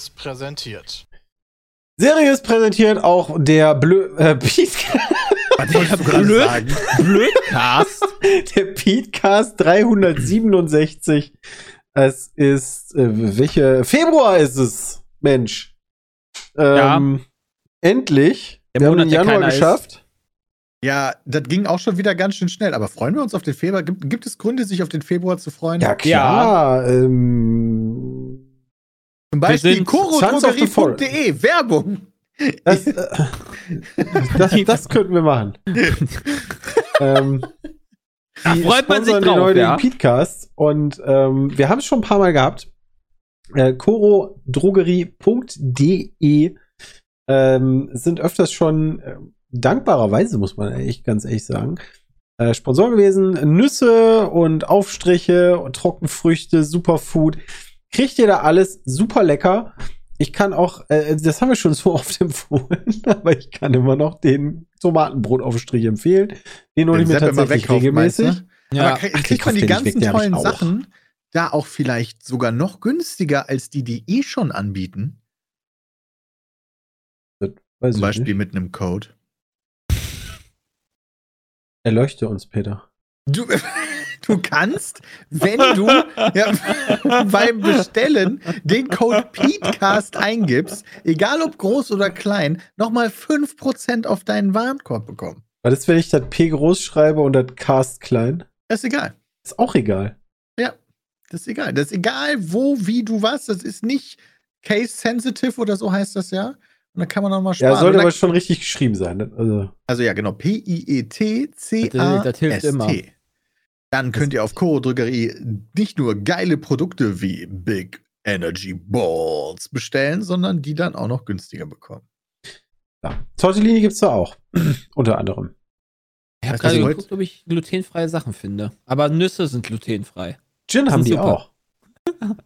Seriös präsentiert. Seriös präsentiert auch der Blö äh, Pete Der Blöd, Blödcast. der Petecast 367. Es ist äh, welche Februar ist es, Mensch. Ähm, Endlich. Der wir Monat, haben den Januar keiner ist. geschafft. Ja, das ging auch schon wieder ganz schön schnell. Aber freuen wir uns auf den Februar? Gibt, gibt es Gründe, sich auf den Februar zu freuen? Ja klar. Ähm, Zum Beispiel chorodrogerie.de. Werbung. das, äh, das, das könnten wir machen. ähm, Da freut man sich drauf, heutigen ja. Petecast und ähm, wir haben es schon ein paar Mal gehabt. Äh, chorodrogerie.de ähm, sind öfters schon äh, dankbarerweise, muss man echt ganz ehrlich sagen, äh, Sponsor gewesen. Nüsse und Aufstriche und Trockenfrüchte, Superfood. Kriegt ihr da alles super lecker. Ich kann auch, äh, das haben wir schon so oft empfohlen, aber ich kann immer noch den Tomatenbrotaufstrich empfehlen. Den hole ich mir tatsächlich wegkauft, meinst du? regelmäßig. Ja. Aber krieg, Ach, die kriegt man die weg, ganzen ich tollen. Sachen da auch vielleicht sogar noch günstiger als die, die eh schon anbieten? Weiß Zum Beispiel nicht. mit einem Code. Erleuchte uns, Peter. Du, du kannst, wenn du ja, beim Bestellen den Code PETECAST eingibst, egal ob groß oder klein, nochmal 5% auf deinen Warenkorb bekommen. Was ist, wenn ich das P groß schreibe und das Cast klein? Das ist egal. Ist auch egal. Das ist egal. Das ist egal, wo, wie du was. Das ist nicht case sensitive oder so heißt das ja. Und dann kann man nochmal sparen. Ja, sollte aber schon richtig geschrieben sein. ne? Also, Also ja, genau. Das hilft P-I-E-T-C-A-S-T. immer. Dann könnt ihr auf Koro Drogerie nicht nur geile Produkte wie Big Energy Balls bestellen, sondern die dann auch noch günstiger bekommen. ja. Tortellini gibt's da auch. Unter anderem. Ich habe gerade geguckt, ob ich glutenfreie Sachen finde. Aber Nüsse sind glutenfrei. Gin Das haben die super. auch.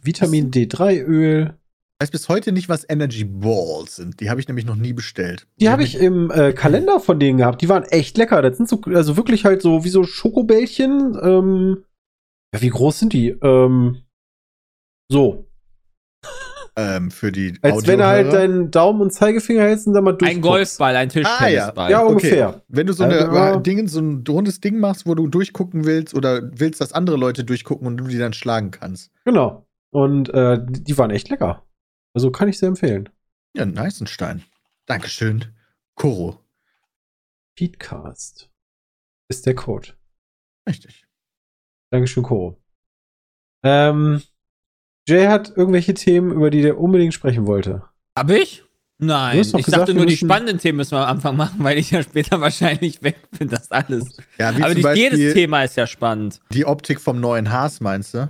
Vitamin D3-Öl. Ich weiß bis heute nicht, was Energy Balls sind. Die habe ich nämlich noch nie bestellt. Die habe ich im äh, Kalender von denen gehabt. Die waren echt lecker. Das sind so, also wirklich halt so wie so Schokobällchen. Ähm, ja, wie groß sind die? Ähm, so. ähm, für die Als wenn du halt deinen Daumen und Zeigefinger hältst und dann mal durch. Ein Golfball, ein Tischtennisball. Ja, Okay. ungefähr. Wenn du so, eine, Also, ja. äh, Ding, so ein rundes Ding machst, wo du durchgucken willst oder willst, dass andere Leute durchgucken und du die dann schlagen kannst. Genau. Und äh, die waren echt lecker. Also kann ich sehr empfehlen. Ja, Neißenstein. Dankeschön. Koro. Feedcast ist der Code. Richtig. Dankeschön, Koro. Ähm, Jay hat irgendwelche Themen, über die der unbedingt sprechen wollte. Hab ich? Nein. Ich gesagt, dachte nur, die spannenden Themen müssen wir am Anfang machen, weil ich ja später wahrscheinlich weg bin, das alles. Ja, wie Aber nicht Beispiel jedes Thema ist ja spannend. die Optik vom neuen Haas, meinst du?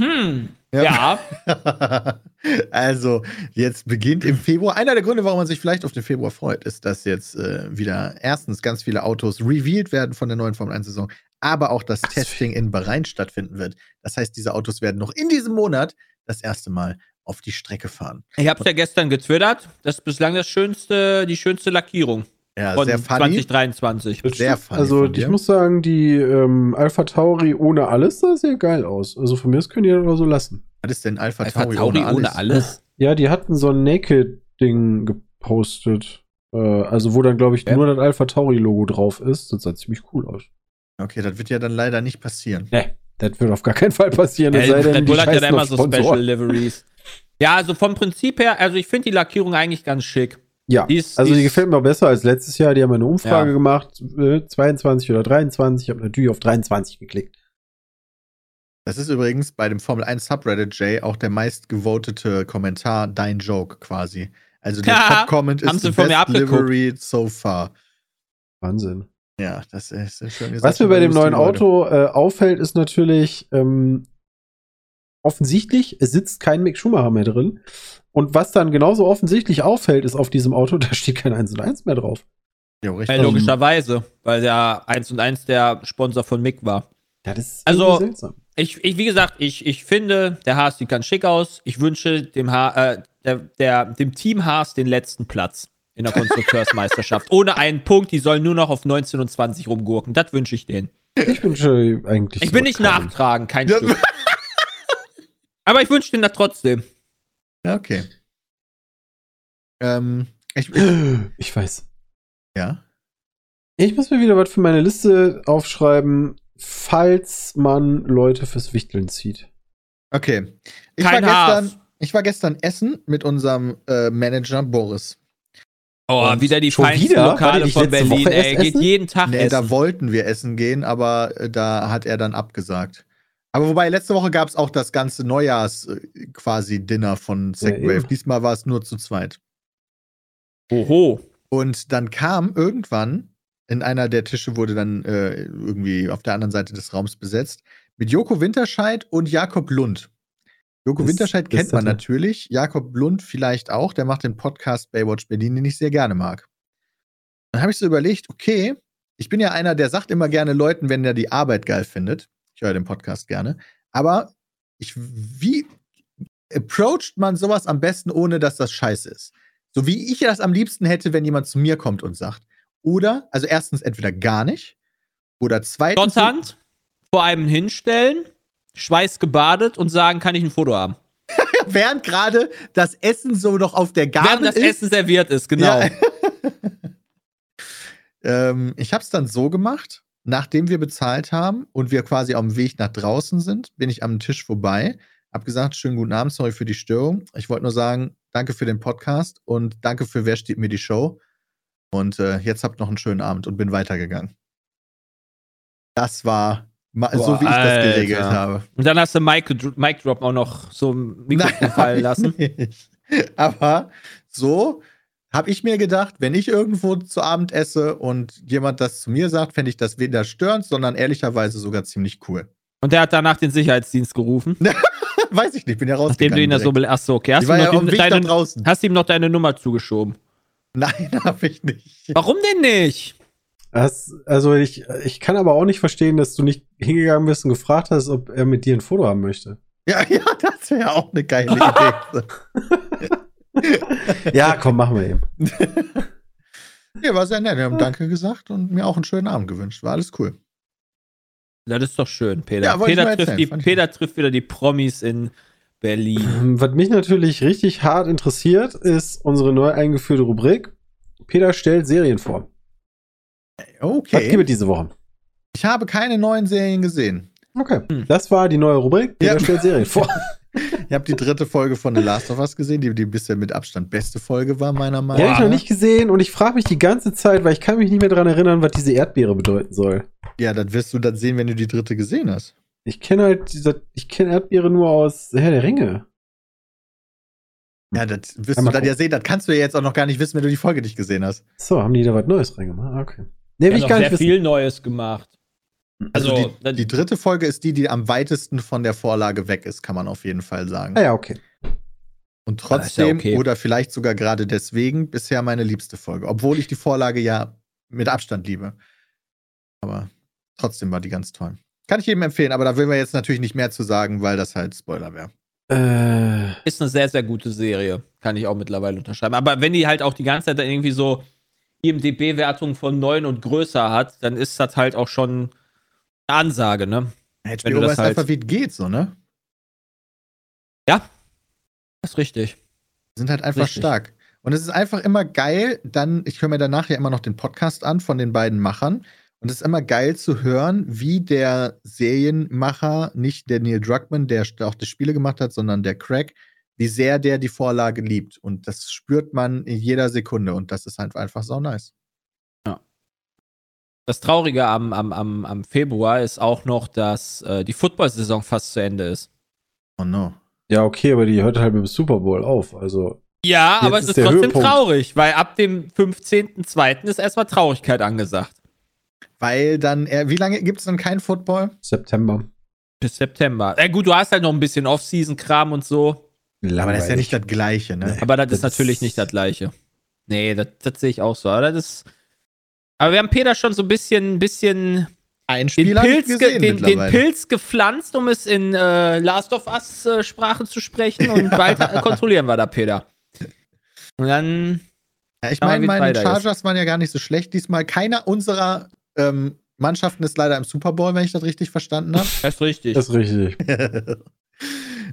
Hm. Ja. also, jetzt beginnt im Februar. Einer der Gründe, warum man sich vielleicht auf den Februar freut, ist, dass jetzt äh, wieder erstens ganz viele Autos revealed werden von der neuen Formel 1-Saison, aber auch das Testing in Bahrain stattfinden wird. Das heißt, diese Autos werden noch in diesem Monat das erste Mal auf die Strecke fahren. Ich hab's ja gestern getwittert. Das ist bislang das schönste, die schönste Lackierung Ja, von sehr funny. 2023. Sehr funny Also von ich muss sagen, die ähm, Alpha Tauri ohne alles sah sehr geil aus. Also von mir aus können die das aber so lassen. Was ist denn Alpha, Alpha Tauri, Tauri ohne alles? ohne alles. Ja, die hatten so ein Naked-Ding gepostet. Äh, also wo dann, glaube ich, Ja. nur das Alpha Tauri-Logo drauf ist. Das sah ziemlich cool aus. Okay, das wird ja dann leider nicht passieren. Nee, das wird auf gar keinen Fall passieren. es Ja, sei denn, Red die Bull hat ja immer so. Special Liveries. Ja, also vom Prinzip her, also ich finde die Lackierung eigentlich ganz schick. Ja, Die ist- also die die gefällt mir besser als letztes Jahr. Die haben eine Umfrage Ja. gemacht, äh, 22 oder 23. Ich habe natürlich auf 23 geklickt. Das ist übrigens bei dem Formel 1 Subreddit Jay auch der meistgevotete Kommentar, dein Joke quasi. Also der Ja, Top-Comment ist sie the best abgeguckt. Livery so far. Wahnsinn. Ja, das ist ist seid Was mir bei dem neuen. Auto äh, auffällt, ist natürlich ähm, offensichtlich, es sitzt kein Mick Schumacher mehr drin. Und was dann genauso offensichtlich auffällt, ist auf diesem Auto, da steht kein 1 und 1 mehr drauf. Ja, richtig. Ja, logischerweise, weil der 1 und 1 der Sponsor von Mick war. Ja, das ist Also- seltsam. Ich, ich, wie gesagt, ich, ich finde, der Haas sieht ganz schick aus. Ich wünsche dem, ha äh, der, der, dem Team Haas den letzten Platz in der Konstrukteursmeisterschaft. Ohne einen Punkt, die sollen nur noch auf 19 und 20 rumgurken. Das wünsche ich denen. Ich wünsche eigentlich. Ich bin nicht nachtragen, kein Ja, Stück. Aber ich wünsche den da trotzdem. Ja, okay. Ähm, ich, ich, Ich weiß. ja. Ich muss mir wieder was für meine Liste aufschreiben, falls man Leute fürs Wichteln zieht. Okay. Ich Kein war, Haas. gestern, ich war gestern essen mit unserem äh, Manager Boris. Oh, Und wieder die schon feinsten wieder? Lokale von Berlin, Woche ey. Geht jeden Tag Nee, da essen. wollten wir essen gehen, aber äh, da hat er dann abgesagt. Aber wobei, letzte Woche gab es auch das ganze Neujahrs äh, quasi Dinner von Second Ja. Diesmal war es nur zu zweit. Oho. Und dann kam irgendwann, in einer der Tische wurde dann äh, irgendwie auf der anderen Seite des Raums besetzt, mit Joko Winterscheid und Jakob Lund. Joko Das- Winterscheid kennt man natürlich, Jakob Lund vielleicht auch, der macht den Podcast Baywatch Berlin, den ich sehr gerne mag. Dann habe ich so überlegt, okay, ich bin ja einer, der sagt immer gerne Leuten, wenn er die Arbeit geil findet. Ich höre den Podcast gerne. Aber ich, wie approacht man sowas am besten, ohne dass das scheiße ist? So wie ich das am liebsten hätte, wenn jemand zu mir kommt und sagt. Oder, also erstens entweder gar nicht. Oder zweitens. Dotternd vor einem hinstellen, schweißgebadet und sagen, kann ich ein Foto haben. Während gerade das Essen so noch auf der Gabel Während das ist. Essen serviert ist, genau. Ja. ähm, ich habe es dann so gemacht, nachdem wir bezahlt haben und wir quasi auf dem Weg nach draußen sind, bin ich am Tisch vorbei, hab gesagt, schönen guten Abend, sorry für die Störung. Ich wollte nur sagen, danke für den Podcast und danke für Wer steht mir die Show. Und äh, jetzt habt noch einen schönen Abend und bin weitergegangen. Das war ma- so, Boah, wie ich das geregelt Alter. habe. Und dann hast du Mic, Mic Drop auch noch so im Mikrofon fallen lassen. nicht. Aber so habe ich mir gedacht, wenn ich irgendwo zu Abend esse und jemand das zu mir sagt, fände ich das weder störend, sondern ehrlicherweise sogar ziemlich cool. Und der hat danach den Sicherheitsdienst gerufen. Weiß ich nicht, bin ja Nachdem rausgegangen. du ihn da so. direkt. bel- Achso, okay. Hast du ihm ja noch nach deine, draußen. hast ihm noch deine Nummer zugeschoben? Nein, habe ich nicht. Warum denn nicht? Das, also ich, ich kann aber auch nicht verstehen, dass du nicht hingegangen bist und gefragt hast, ob er mit dir ein Foto haben möchte. Ja, ja, das wäre auch eine geile Idee. Ja, komm, machen wir eben. ja, war sehr nett. Wir haben Danke gesagt und mir auch einen schönen Abend gewünscht. War alles cool. Das ist doch schön, Peter. Ja, Peter, trifft erzählen, die, Peter trifft wieder die Promis in Berlin. Ähm, Was mich natürlich richtig hart interessiert, ist unsere neu eingeführte Rubrik. Peter stellt Serien vor. Was gibt Okay. es diese Woche? Ich habe keine neuen Serien gesehen. Okay, Hm. das war die neue Rubrik. Peter Ja. stellt Serien vor. Ich habe die dritte Folge von The Last of Us gesehen, die, die bisher mit Abstand beste Folge war, meiner Die Meinung habe nach. ich noch nicht gesehen und ich frage mich die ganze Zeit, weil ich kann mich nicht mehr daran erinnern, was diese Erdbeere bedeuten soll. Ja, das wirst du dann sehen, wenn du die dritte gesehen hast. Ich kenne halt diese, ich kenne Erdbeere nur aus Herr der Ringe. Ja, das wirst Ja, du dann ja sehen. Das kannst du ja jetzt auch noch gar nicht wissen, wenn du die Folge nicht gesehen hast. So, haben die da was Neues reingemacht? Ah, Okay. Nee, will ich gar nicht sehr wissen. viel Neues gemacht. Also, Also, die, die dritte Folge ist die, die am weitesten von der Vorlage weg ist, kann man auf jeden Fall sagen. Ah ja, okay. Und ist ja trotzdem, okay. oder vielleicht sogar gerade deswegen, bisher meine liebste Folge. Obwohl ich die Vorlage ja mit Abstand liebe. Aber trotzdem war die ganz toll. Kann ich jedem empfehlen, aber da will wir jetzt natürlich nicht mehr zu sagen, weil das halt Spoiler wäre. Äh, ist eine sehr, sehr gute Serie. Kann ich auch mittlerweile unterschreiben. Aber wenn die halt auch die ganze Zeit dann irgendwie so IMDB-Wertung von 9 und größer hat, dann ist das halt auch schon eine Ansage, ne? Wenn HBO du das weiß halt- einfach, wie es geht, so, ne? Ja. Das ist richtig. Die sind halt einfach Richtig. stark. Und es ist einfach immer geil, dann, ich höre mir danach ja immer noch den Podcast an von den beiden Machern. Und es ist immer geil zu hören, wie der Serienmacher, nicht der Neil Druckmann, der auch die Spiele gemacht hat, sondern der Craig, wie sehr der die Vorlage liebt. Und das spürt man in jeder Sekunde. Und das ist halt einfach so nice. Das Traurige am, am, am, am Februar ist auch noch, dass äh, die Football-Saison fast zu Ende ist. Oh no. ja, okay, aber die hört halt mit dem Super Bowl auf. Also, Ja, aber es ist ist trotzdem Höhepunkt. traurig, weil ab dem 15.02. ist erstmal Traurigkeit angesagt. Weil dann, äh, wie lange gibt es dann kein Football? September. Bis September. Ja, gut, du hast halt noch ein bisschen Off-Season-Kram und so. Aber das ist ja nicht Langweilig. das Gleiche, ne? Nee. Aber das, Das ist natürlich nicht das Gleiche. Nee, das, das sehe ich auch so. Aber, das ist, aber wir haben Peter schon so ein bisschen, bisschen Ein den, Pilz, ge gesehen den, den. Pilz gepflanzt, um es in äh, Last of Us-Sprache zu sprechen. Und bald äh, kontrollieren wir da, Peter. Und dann Ja, ich meine, meine weiter ist. Chargers waren ja gar nicht so schlecht diesmal. Keiner unserer ähm, Mannschaften ist leider im Super Bowl, wenn ich das richtig verstanden habe. das ist richtig. Das ist richtig.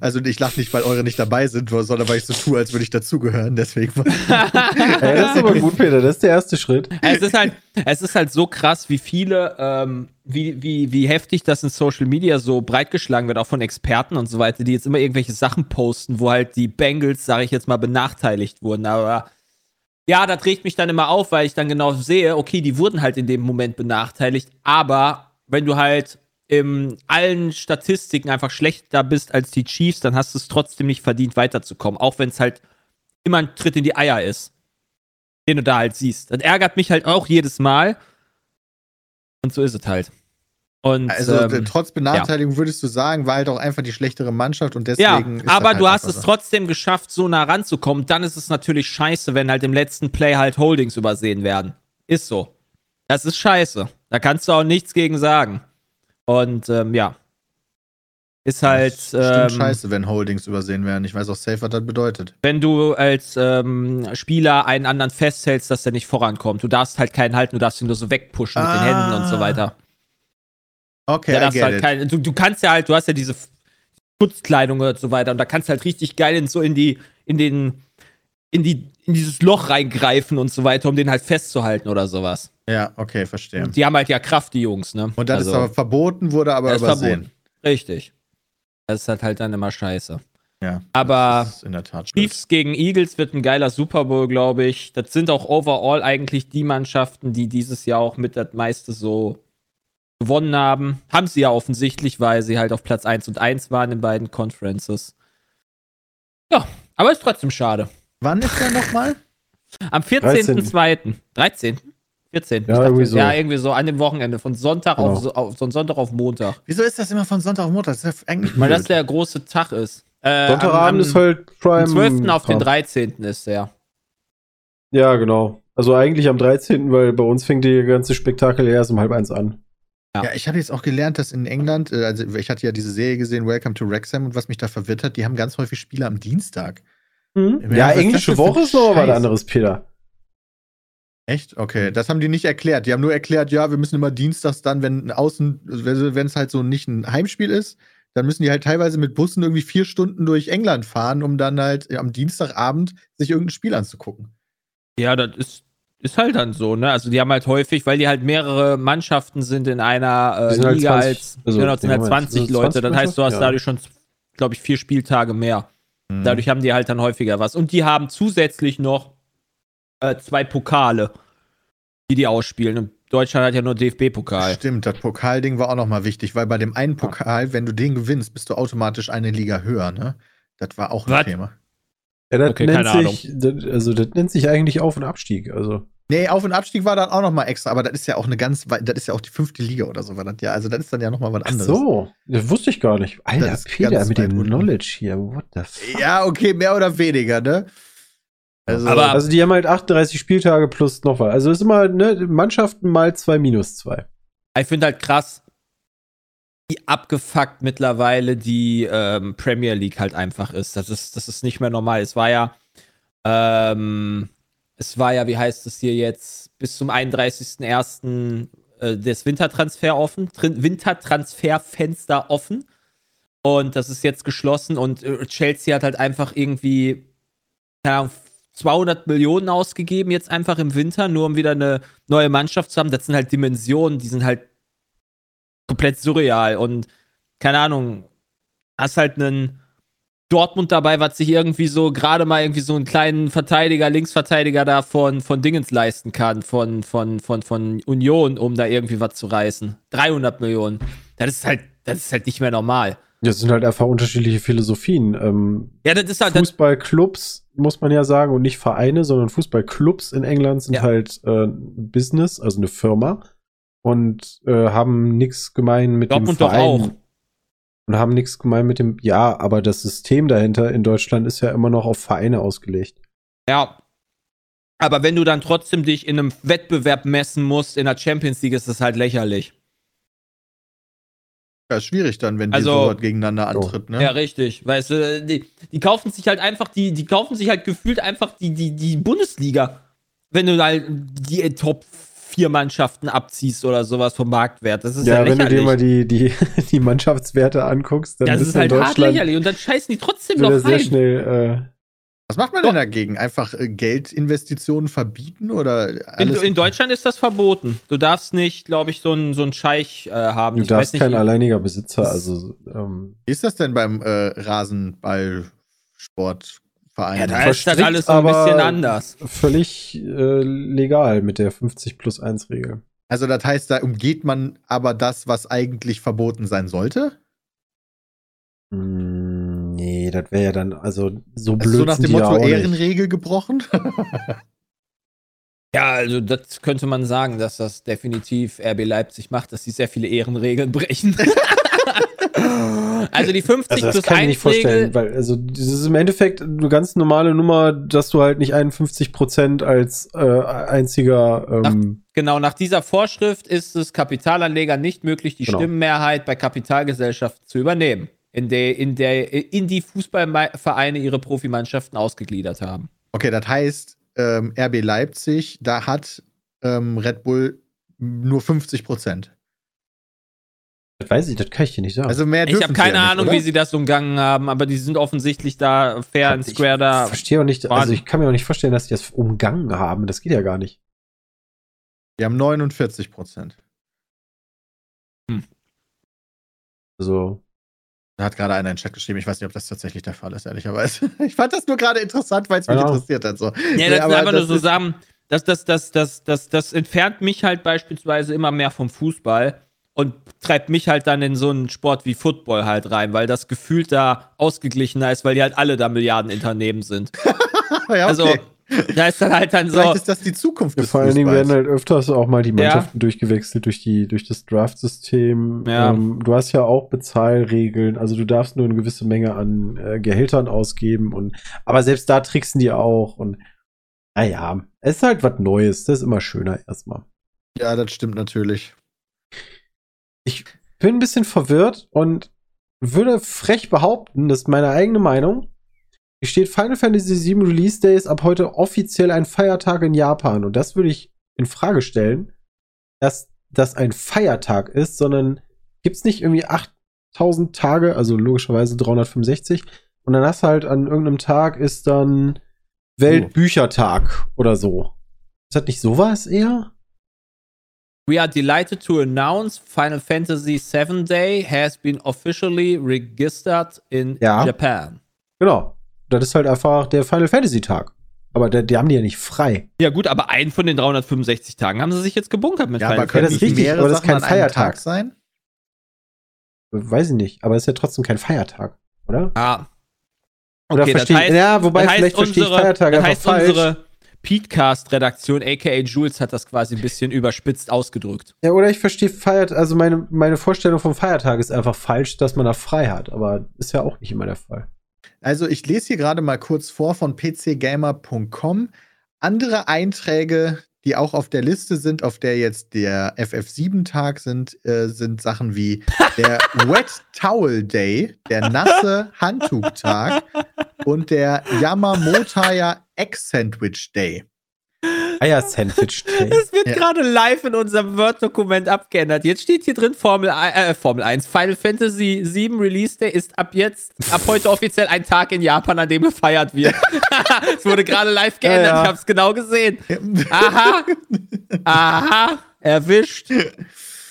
Also ich lache nicht, weil eure nicht dabei sind, sondern weil ich so tue, als würde ich dazugehören. Deswegen. Ey, das ist aber gut, Peter. Das ist der erste Schritt. es ist halt, es ist halt so krass, wie viele, ähm, wie, wie, wie heftig das in Social Media so breitgeschlagen wird, auch von Experten und so weiter, die jetzt immer irgendwelche Sachen posten, wo halt die Bengals, sage ich jetzt mal, benachteiligt wurden. Aber ja, da trägt mich dann immer auf, weil ich dann genau sehe, okay, die wurden halt in dem Moment benachteiligt, aber wenn du halt in allen Statistiken einfach schlechter bist als die Chiefs, dann hast du es trotzdem nicht verdient, weiterzukommen. Auch wenn es halt immer ein Tritt in die Eier ist, den du da halt siehst. Das ärgert mich halt auch jedes Mal. Und so ist es halt. Und, also ähm, trotz Benachteiligung ja. würdest du sagen, war halt auch einfach die schlechtere Mannschaft und deswegen. Ja, aber halt du hast es so. trotzdem geschafft, so nah ranzukommen. Dann ist es natürlich scheiße, wenn halt im letzten Play halt Holdings übersehen werden. Ist so. Das ist scheiße. Da kannst du auch nichts gegen sagen. Und ähm, ja. Ist halt. Ähm, scheiße, wenn Holdings übersehen werden. Ich weiß auch safe, was das bedeutet. Wenn du als ähm, Spieler einen anderen festhältst, dass der nicht vorankommt. Du darfst halt keinen halten, du darfst ihn nur so wegpushen ah. mit den Händen und so ah. weiter. Okay, ja, halt kein, du, du kannst ja halt, du hast ja diese Schutzkleidung und so weiter und da kannst du halt richtig geil in, so in die, in den, in die, in dieses Loch reingreifen und so weiter, um den halt festzuhalten oder sowas. Ja, okay, verstehe. Und die haben halt ja Kraft, die Jungs, ne? Und das also, ist aber verboten, wurde aber übersehen. Verboten. Richtig. Das ist halt, halt dann immer scheiße. Ja. Aber Chiefs gegen Eagles wird ein geiler Super Bowl, glaube ich. Das sind auch overall eigentlich die Mannschaften, die dieses Jahr auch mit das meiste so gewonnen haben. Haben sie ja offensichtlich, weil sie halt auf Platz 1 und 1 waren in beiden Conferences. Ja, aber ist trotzdem schade. Wann ist der nochmal? Am 14.02. 13. 14. Ja, irgendwie so. ja, irgendwie so an dem Wochenende, von Sonntag genau. auf, auf, von Sonntag auf Montag. Wieso ist das immer von Sonntag auf Montag? Das ist eigentlich Weil das der große Tag ist. Äh, Sonntagabend ist halt Prime. Am 12. auf den 13. ist der. Ja, genau. Also eigentlich am 13., weil bei uns fängt die ganze Spektakel erst um halb eins an. Ja. ja, ich habe jetzt auch gelernt, dass in England, äh, also ich hatte ja diese Serie gesehen, Welcome to Wrexham, und was mich da verwirrt hat, die haben ganz häufig Spiele am Dienstag. Mhm. Ja, englische Woche ist noch was anderes, Peter. Echt? Okay, das haben die nicht erklärt. Die haben nur erklärt, ja, wir müssen immer dienstags dann, wenn außen, wenn es halt so nicht ein Heimspiel ist, dann müssen die halt teilweise mit Bussen irgendwie vier Stunden durch England fahren, um dann halt am Dienstagabend sich irgendein Spiel anzugucken. Ja, das ist ist halt dann so, ne? Also die haben halt häufig, weil die halt mehrere Mannschaften sind in einer äh, halt Liga halt 20, als also, genau, sind halt 20 Leute. Das heißt, du hast ja. dadurch schon, glaube ich, vier Spieltage mehr. Mhm. Dadurch haben die halt dann häufiger was. Und die haben zusätzlich noch äh, zwei Pokale, die die ausspielen. Und Deutschland hat ja nur DFB-Pokal. Stimmt, das Pokalding war auch nochmal wichtig, weil bei dem einen Pokal, wenn du den gewinnst, bist du automatisch eine Liga höher, ne? Das war auch ein was? Thema. Ja, das okay, nennt sich, das, also das nennt sich eigentlich Auf- und Abstieg. Also. Nee, Auf- und Abstieg war dann auch noch mal extra, aber das ist ja auch eine ganz, das ist ja auch die fünfte Liga oder so, war das ja. Also das ist dann ja noch mal was anderes. Ach so, das wusste ich gar nicht. Alter, Peter mit dem Knowledge hier, what the fuck? Ja, okay, mehr oder weniger, ne? Also, aber, also die haben halt 38 Spieltage plus noch was. Also ist immer, ne, Mannschaften mal 2 minus 2. Ich finde halt krass, wie abgefuckt mittlerweile die ähm, Premier League halt einfach ist. Das ist, das ist nicht mehr normal. Es war ja, ähm, es war ja, wie heißt es hier jetzt, bis zum 31.01. Äh, das Wintertransfer offen, Wintertransferfenster offen. Und das ist jetzt geschlossen und äh, Chelsea hat halt einfach irgendwie, keine Ahnung, 200 Millionen ausgegeben jetzt einfach im Winter, nur um wieder eine neue Mannschaft zu haben. Das sind halt Dimensionen, die sind halt komplett surreal und keine Ahnung, hast halt einen Dortmund dabei, was sich irgendwie so gerade mal irgendwie so einen kleinen Verteidiger, Linksverteidiger da von, von Dingens leisten kann, von, von, von, von Union, um da irgendwie was zu reißen. 300 Millionen. Das ist halt, das ist halt nicht mehr normal. Das sind halt einfach unterschiedliche Philosophien. Ähm, ja, das ist halt. Fußballclubs, muss man ja sagen, und nicht Vereine, sondern Fußballclubs in England sind ja. halt äh, Business, also eine Firma und äh, haben nichts gemein mit Dortmund dem Verein. Doch auch. Und haben nichts gemein mit dem, ja, aber das System dahinter in Deutschland ist ja immer noch auf Vereine ausgelegt. Ja. Aber wenn du dann trotzdem dich in einem Wettbewerb messen musst in der Champions League, ist das halt lächerlich. Ja, ist schwierig dann, wenn die also, so gegeneinander antritt, ne? Ja, richtig. Weißt du, die, die, kaufen sich halt einfach, die, die kaufen sich halt gefühlt einfach die, die, die Bundesliga. Wenn du halt die Top vier Mannschaften abziehst oder sowas vom Marktwert. Das ist ja, Ja, wenn du dir mal die, die, die Mannschaftswerte anguckst, dann ja, das ist halt hart lächerlich. Und dann scheißen die trotzdem noch sehr rein. schnell. Was macht man denn dagegen? Einfach äh, Geldinvestitionen verbieten oder In, alles? in Deutschland ist das verboten. Du darfst nicht, glaube ich, so einen so einen Scheich äh, haben. Äh, du ich darfst weiß nicht, kein alleiniger Besitzer, also ähm, Wie ist das denn beim äh, Rasenballsportverein? Ja, da ist das alles so ein bisschen anders. völlig äh, legal mit der 50 plus 1 Regel. also das heißt, da umgeht man aber das, was eigentlich verboten sein sollte? Mm, nee, das wäre ja dann, also so Also blöd so nach dem Motto. Ehrenregel gebrochen? Ja, also das könnte man sagen, dass das definitiv RB Leipzig macht, dass sie sehr viele Ehrenregeln brechen. also die 50 Also das plus kann ich mir 1 nicht vorstellen, weil also das ist im Endeffekt eine ganz normale Nummer, dass du halt nicht 51 Prozent als äh, einziger ähm, Genau, nach dieser Vorschrift ist es Kapitalanlegern nicht möglich, die Genau. Stimmenmehrheit bei Kapitalgesellschaften zu übernehmen, in der, in der in die Fußballvereine ihre Profimannschaften ausgegliedert haben. Okay, das heißt, ähm, RB Leipzig, da hat ähm, Red Bull nur 50 Prozent. Das weiß ich, das kann ich dir nicht sagen. Also mehr Ich habe sie keine ja nicht, Ahnung, oder? wie sie das umgangen haben, aber die sind offensichtlich da fair and ich square da. verstehe auch nicht, also ich kann mir auch nicht vorstellen, dass die das umgangen haben. Das geht ja gar nicht. Die haben 49 Prozent. Also Da hat gerade einer in den Chat geschrieben, ich weiß nicht, ob das tatsächlich der Fall ist, ehrlicherweise. Ich fand das nur gerade interessant, weil es mich Ja. interessiert hat. So. Ja, Nee, das aber sind einfach nur ist- Sachen, das, das, das, das, das, das entfernt mich halt beispielsweise immer mehr vom Fußball und treibt mich halt dann in so einen Sport wie Football halt rein, weil das gefühlt da ausgeglichener ist, weil die halt alle da Milliardenunternehmen sind. ja, Also, okay. da ist dann halt dann so. Vielleicht ist das die Zukunft ja, des vor allen Dingen werden halt öfters auch mal die Ja. Mannschaften durchgewechselt durch die durch das Draft-System. Ja. Ähm, du hast ja auch Bezahlregeln, also du darfst nur eine gewisse Menge an äh, Gehältern ausgeben und aber selbst da tricksen die auch und naja, es ist halt was Neues, das ist immer schöner erstmal. ja, das stimmt natürlich. Ich bin ein bisschen verwirrt und würde frech behaupten, das ist meine eigene Meinung. Hier steht Final Fantasy VII Release Day ist ab heute offiziell ein Feiertag in Japan. Und das würde ich in Frage stellen, dass das ein Feiertag ist, sondern gibt es nicht irgendwie 8000 Tage, also logischerweise 365. Und dann hast du halt an irgendeinem Tag ist dann Weltbüchertag oder so. Ist das nicht sowas eher? We are delighted to announce Final Fantasy VII Day has been officially registered in Ja. Japan. Genau. Das ist halt einfach der Final Fantasy Tag. Aber der, die haben die ja nicht frei. Ja, gut, aber einen von den 365 Tagen haben sie sich jetzt gebunkert mit Ja, Final aber können das richtig, aber das ist kein Feiertag. Tag sein? Weiß ich nicht. Aber ist ja trotzdem kein Feiertag, oder? Ah. Oder Okay, das verstehe heißt- Ja, wobei vielleicht verstehe ich Feiertage einfach heißt falsch. unsere Petecast-Redaktion, aka Jules, hat das quasi ein bisschen überspitzt ausgedrückt. Ja, oder ich verstehe Feiert, also meine, meine Vorstellung vom Feiertag ist einfach falsch, dass man da frei hat. Aber ist ja auch nicht immer der Fall. Also ich lese hier gerade mal kurz vor von pcgamer.com. Andere Einträge, die auch auf der Liste sind, auf der jetzt der FF7-Tag sind, äh, sind Sachen wie der Wet Towel Day, der nasse Handtuchtag und der Yamamotaya Egg Sandwich Day. Eier-Sandwich Day. Es wird Ja. gerade live in unserem Word-Dokument abgeändert. Jetzt steht hier drin Formel, äh, Formel 1. Final Fantasy 7 Release Day ist ab jetzt, ab heute offiziell ein Tag in Japan, an dem gefeiert wird. es wurde gerade live geändert. Ja, ja. Ich hab's genau gesehen. Aha. Aha. Erwischt.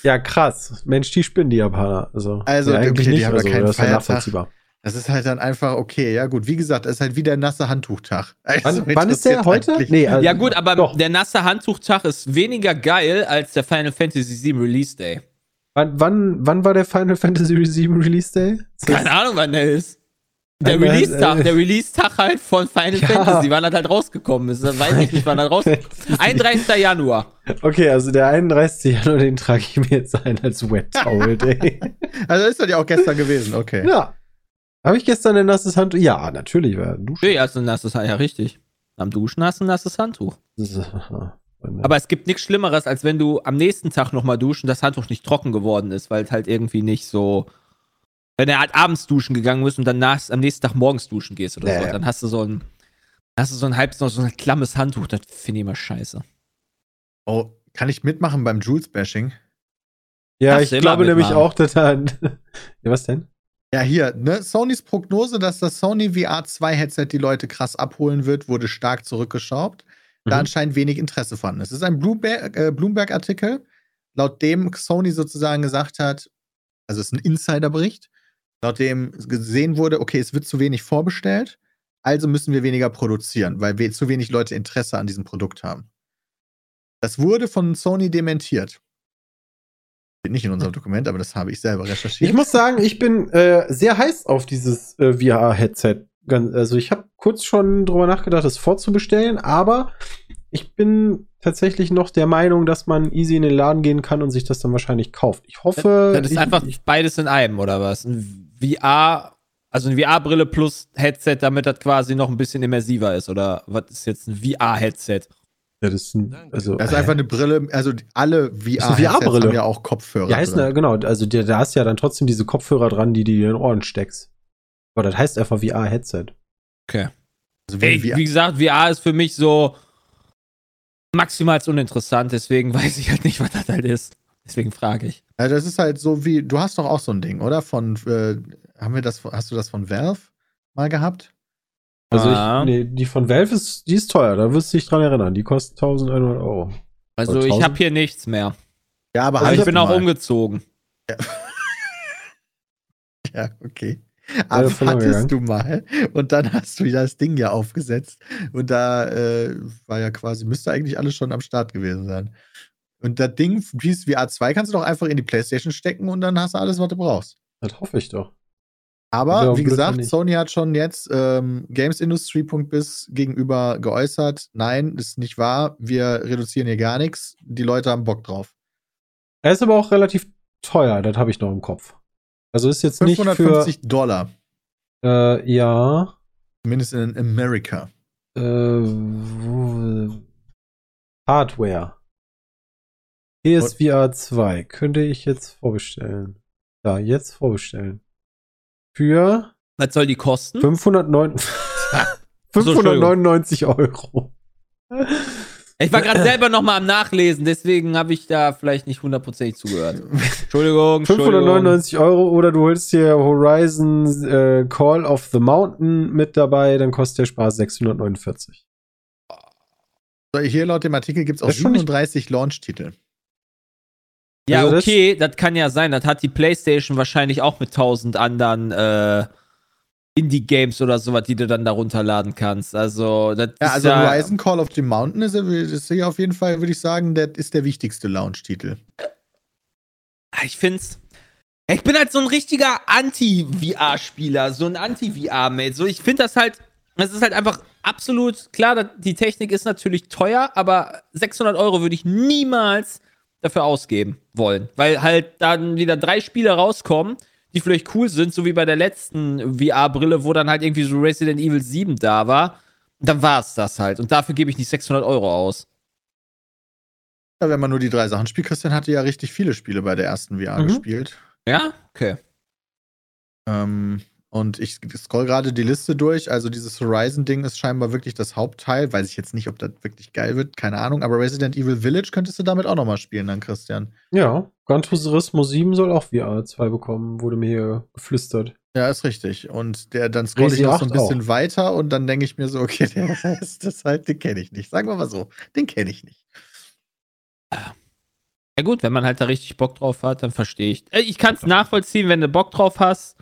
Ja, krass. Mensch, die spinnen die Japaner. Also, Also, ja, eigentlich okay, die nicht. haben da Also, keinen das ist ja Feiertag. nachvollziehbar. Das ist halt dann einfach okay, ja gut. Wie gesagt, es ist halt wie der nasse Handtuchtag. Also, Wann, wann ist der interessiert heute? Nee, also, Ja gut, aber Doch. der nasse Handtuchtag ist weniger geil als der Final Fantasy 7 Release Day. Wann, wann, wann war der Final Fantasy VII Release Day? Ist das- Keine Ahnung, wann der ist. Der Einmal, Release-Tag, äh, der Release-Tag halt von Final Ja. Fantasy, wann er halt rausgekommen ist. Da weiß ich nicht, wann er rausgekommen ist. 31. Januar. Okay, also der 31. Januar, den trage ich mir jetzt ein als Wet Towel Day. Also ist das ja auch gestern gewesen, okay. ja. Habe ich gestern ein nasses Handtuch? Ja, natürlich war Duschen. Nee, also ein nasses Handtuch, ja richtig. Am Duschen hast du ein nasses Handtuch. Aber es gibt nichts Schlimmeres, als wenn du am nächsten Tag nochmal duschen, das Handtuch nicht trocken geworden ist, weil es halt irgendwie nicht so. Wenn er halt abends duschen gegangen ist und dann nach, am nächsten Tag morgens duschen gehst oder Ja, so, ja. dann hast du so ein, hast du so ein halb so ein klammes Handtuch, das finde ich immer scheiße. Oh, Kann ich mitmachen beim Jules-Bashing? Ja, Darfst ich glaube nämlich auch, dass da. ja, was denn? Ja, hier, ne? Sonys Prognose, dass das Sony VR 2 Headset die Leute krass abholen wird, wurde stark zurückgeschraubt, da Mhm. anscheinend wenig Interesse vorhanden ist. Es ist ein Bloomberg- äh, Bloomberg-Artikel, laut dem Sony sozusagen gesagt hat, also es ist ein Insiderbericht, laut dem gesehen wurde, okay, es wird zu wenig vorbestellt, also müssen wir weniger produzieren, weil wir zu wenig Leute Interesse an diesem Produkt haben. Das wurde von Sony dementiert. Steht nicht in unserem Dokument, aber das habe ich selber recherchiert. Ich muss sagen, ich bin äh, sehr heiß auf dieses äh, VR-Headset. Also ich habe kurz schon drüber nachgedacht, es vorzubestellen, aber ich bin tatsächlich noch der Meinung, dass man easy in den Laden gehen kann und sich das dann wahrscheinlich kauft. Ich hoffe, Das ist ich, einfach ich, beides in einem, oder was? Ein VR, also ein VR-Brille plus Headset, damit das quasi noch ein bisschen immersiver ist, oder was ist jetzt ein VR-Headset? Ja, das ist ein, also Das ist einfach eine Brille, also die- alle VR VR-Brille. haben ja auch Kopfhörer. ja, heißt drin. ne, genau, also der, da hast ja dann trotzdem diese Kopfhörer dran, die du dir in den Ohren steckst. Aber das heißt einfach VR-Headset. Okay. also wie, Ey, VR wie gesagt, VR ist für mich so maximal uninteressant, deswegen weiß ich halt nicht, was das halt ist. Deswegen frage ich. Ja, das ist halt so wie, du hast doch auch so ein Ding, oder? Von, äh, haben wir das, hast du das von Valve mal gehabt? Also Ah. ich, nee, die von Valve ist, die ist teuer, da wirst du dich dran erinnern. Die kostet 1100 Euro. Also Oder ich 1000? habe hier nichts mehr. Ja, aber, Aber halt ich bin auch mal. umgezogen. Ja, okay. Aber das verloren hattest gegangen. du mal und dann hast du das Ding ja aufgesetzt und da äh, war ja quasi, müsste eigentlich alles schon am Start gewesen sein. Und das Ding, dieses VR 2 kannst du doch einfach in die Playstation stecken und dann hast du alles, was du brauchst. Das hoffe ich doch. Aber wie gesagt, nicht. Sony hat schon jetzt ähm, Gamesindustry.biz gegenüber geäußert, nein, ist nicht wahr, wir reduzieren hier gar nichts, die Leute haben Bock drauf. Er ist aber auch relativ teuer, das habe ich noch im Kopf. Also ist jetzt nicht für 550 Dollar, äh, ja zumindest in Amerika. äh, Hardware. PSVR 2 könnte ich jetzt vorbestellen. Ja, jetzt vorbestellen. Für Was soll die kosten? 509 599 Euro. Ich war gerade selber noch mal am Nachlesen, deswegen habe ich da vielleicht nicht hundertprozentig zugehört. Entschuldigung, Entschuldigung. 599 Euro oder du holst dir Horizon äh, Call of the Mountain mit dabei, dann kostet der Spaß 649. So, Hier laut dem Artikel gibt es auch Das ist schon nicht- 37 Launch-Titel. Ja, Also das- okay, das kann ja sein. Das hat die PlayStation wahrscheinlich auch mit tausend anderen äh, Indie-Games oder sowas, die du dann da runterladen kannst. Also, das Ja, ist also ja, Horizon Call of the Mountain ist, ist hier auf jeden Fall, würde ich sagen, das ist der wichtigste Launch-Titel. Ah, Ich find's. Ich bin halt so ein richtiger Anti-VR-Spieler, so ein Anti-VR-Mate. So, ich finde das halt, es ist halt einfach absolut klar, die Technik ist natürlich teuer, aber 600 Euro würde ich niemals dafür ausgeben wollen, weil halt dann wieder drei Spiele rauskommen, die vielleicht cool sind, so wie bei der letzten VR-Brille, wo dann halt irgendwie so Resident Evil 7 da war. Dann war es das halt. Und dafür gebe ich nicht 600 Euro aus. Ja, wenn man nur die drei Sachen spielt, Christian hatte ja richtig viele Spiele bei der ersten VR Mhm. gespielt. Ja? Okay. Ähm, und ich scroll gerade die Liste durch. Also dieses Horizon-Ding ist scheinbar wirklich das Hauptteil. Weiß ich jetzt nicht, ob das wirklich geil wird. Keine Ahnung. Aber Resident Evil Village könntest du damit auch noch mal spielen, dann Christian. Ja, Gran Turismo 7 soll auch VR 2 bekommen, wurde mir hier geflüstert. Ja, ist richtig. Und der, dann scroll ich noch so ein 8 bisschen weiter und dann denke ich mir so, okay, der Rest ist halt, den kenne ich nicht. Sagen wir mal so, den kenne ich nicht. Ja gut, wenn man halt da richtig Bock drauf hat, dann verstehe ich. Äh, Ich kann es nachvollziehen, wenn du Bock drauf hast.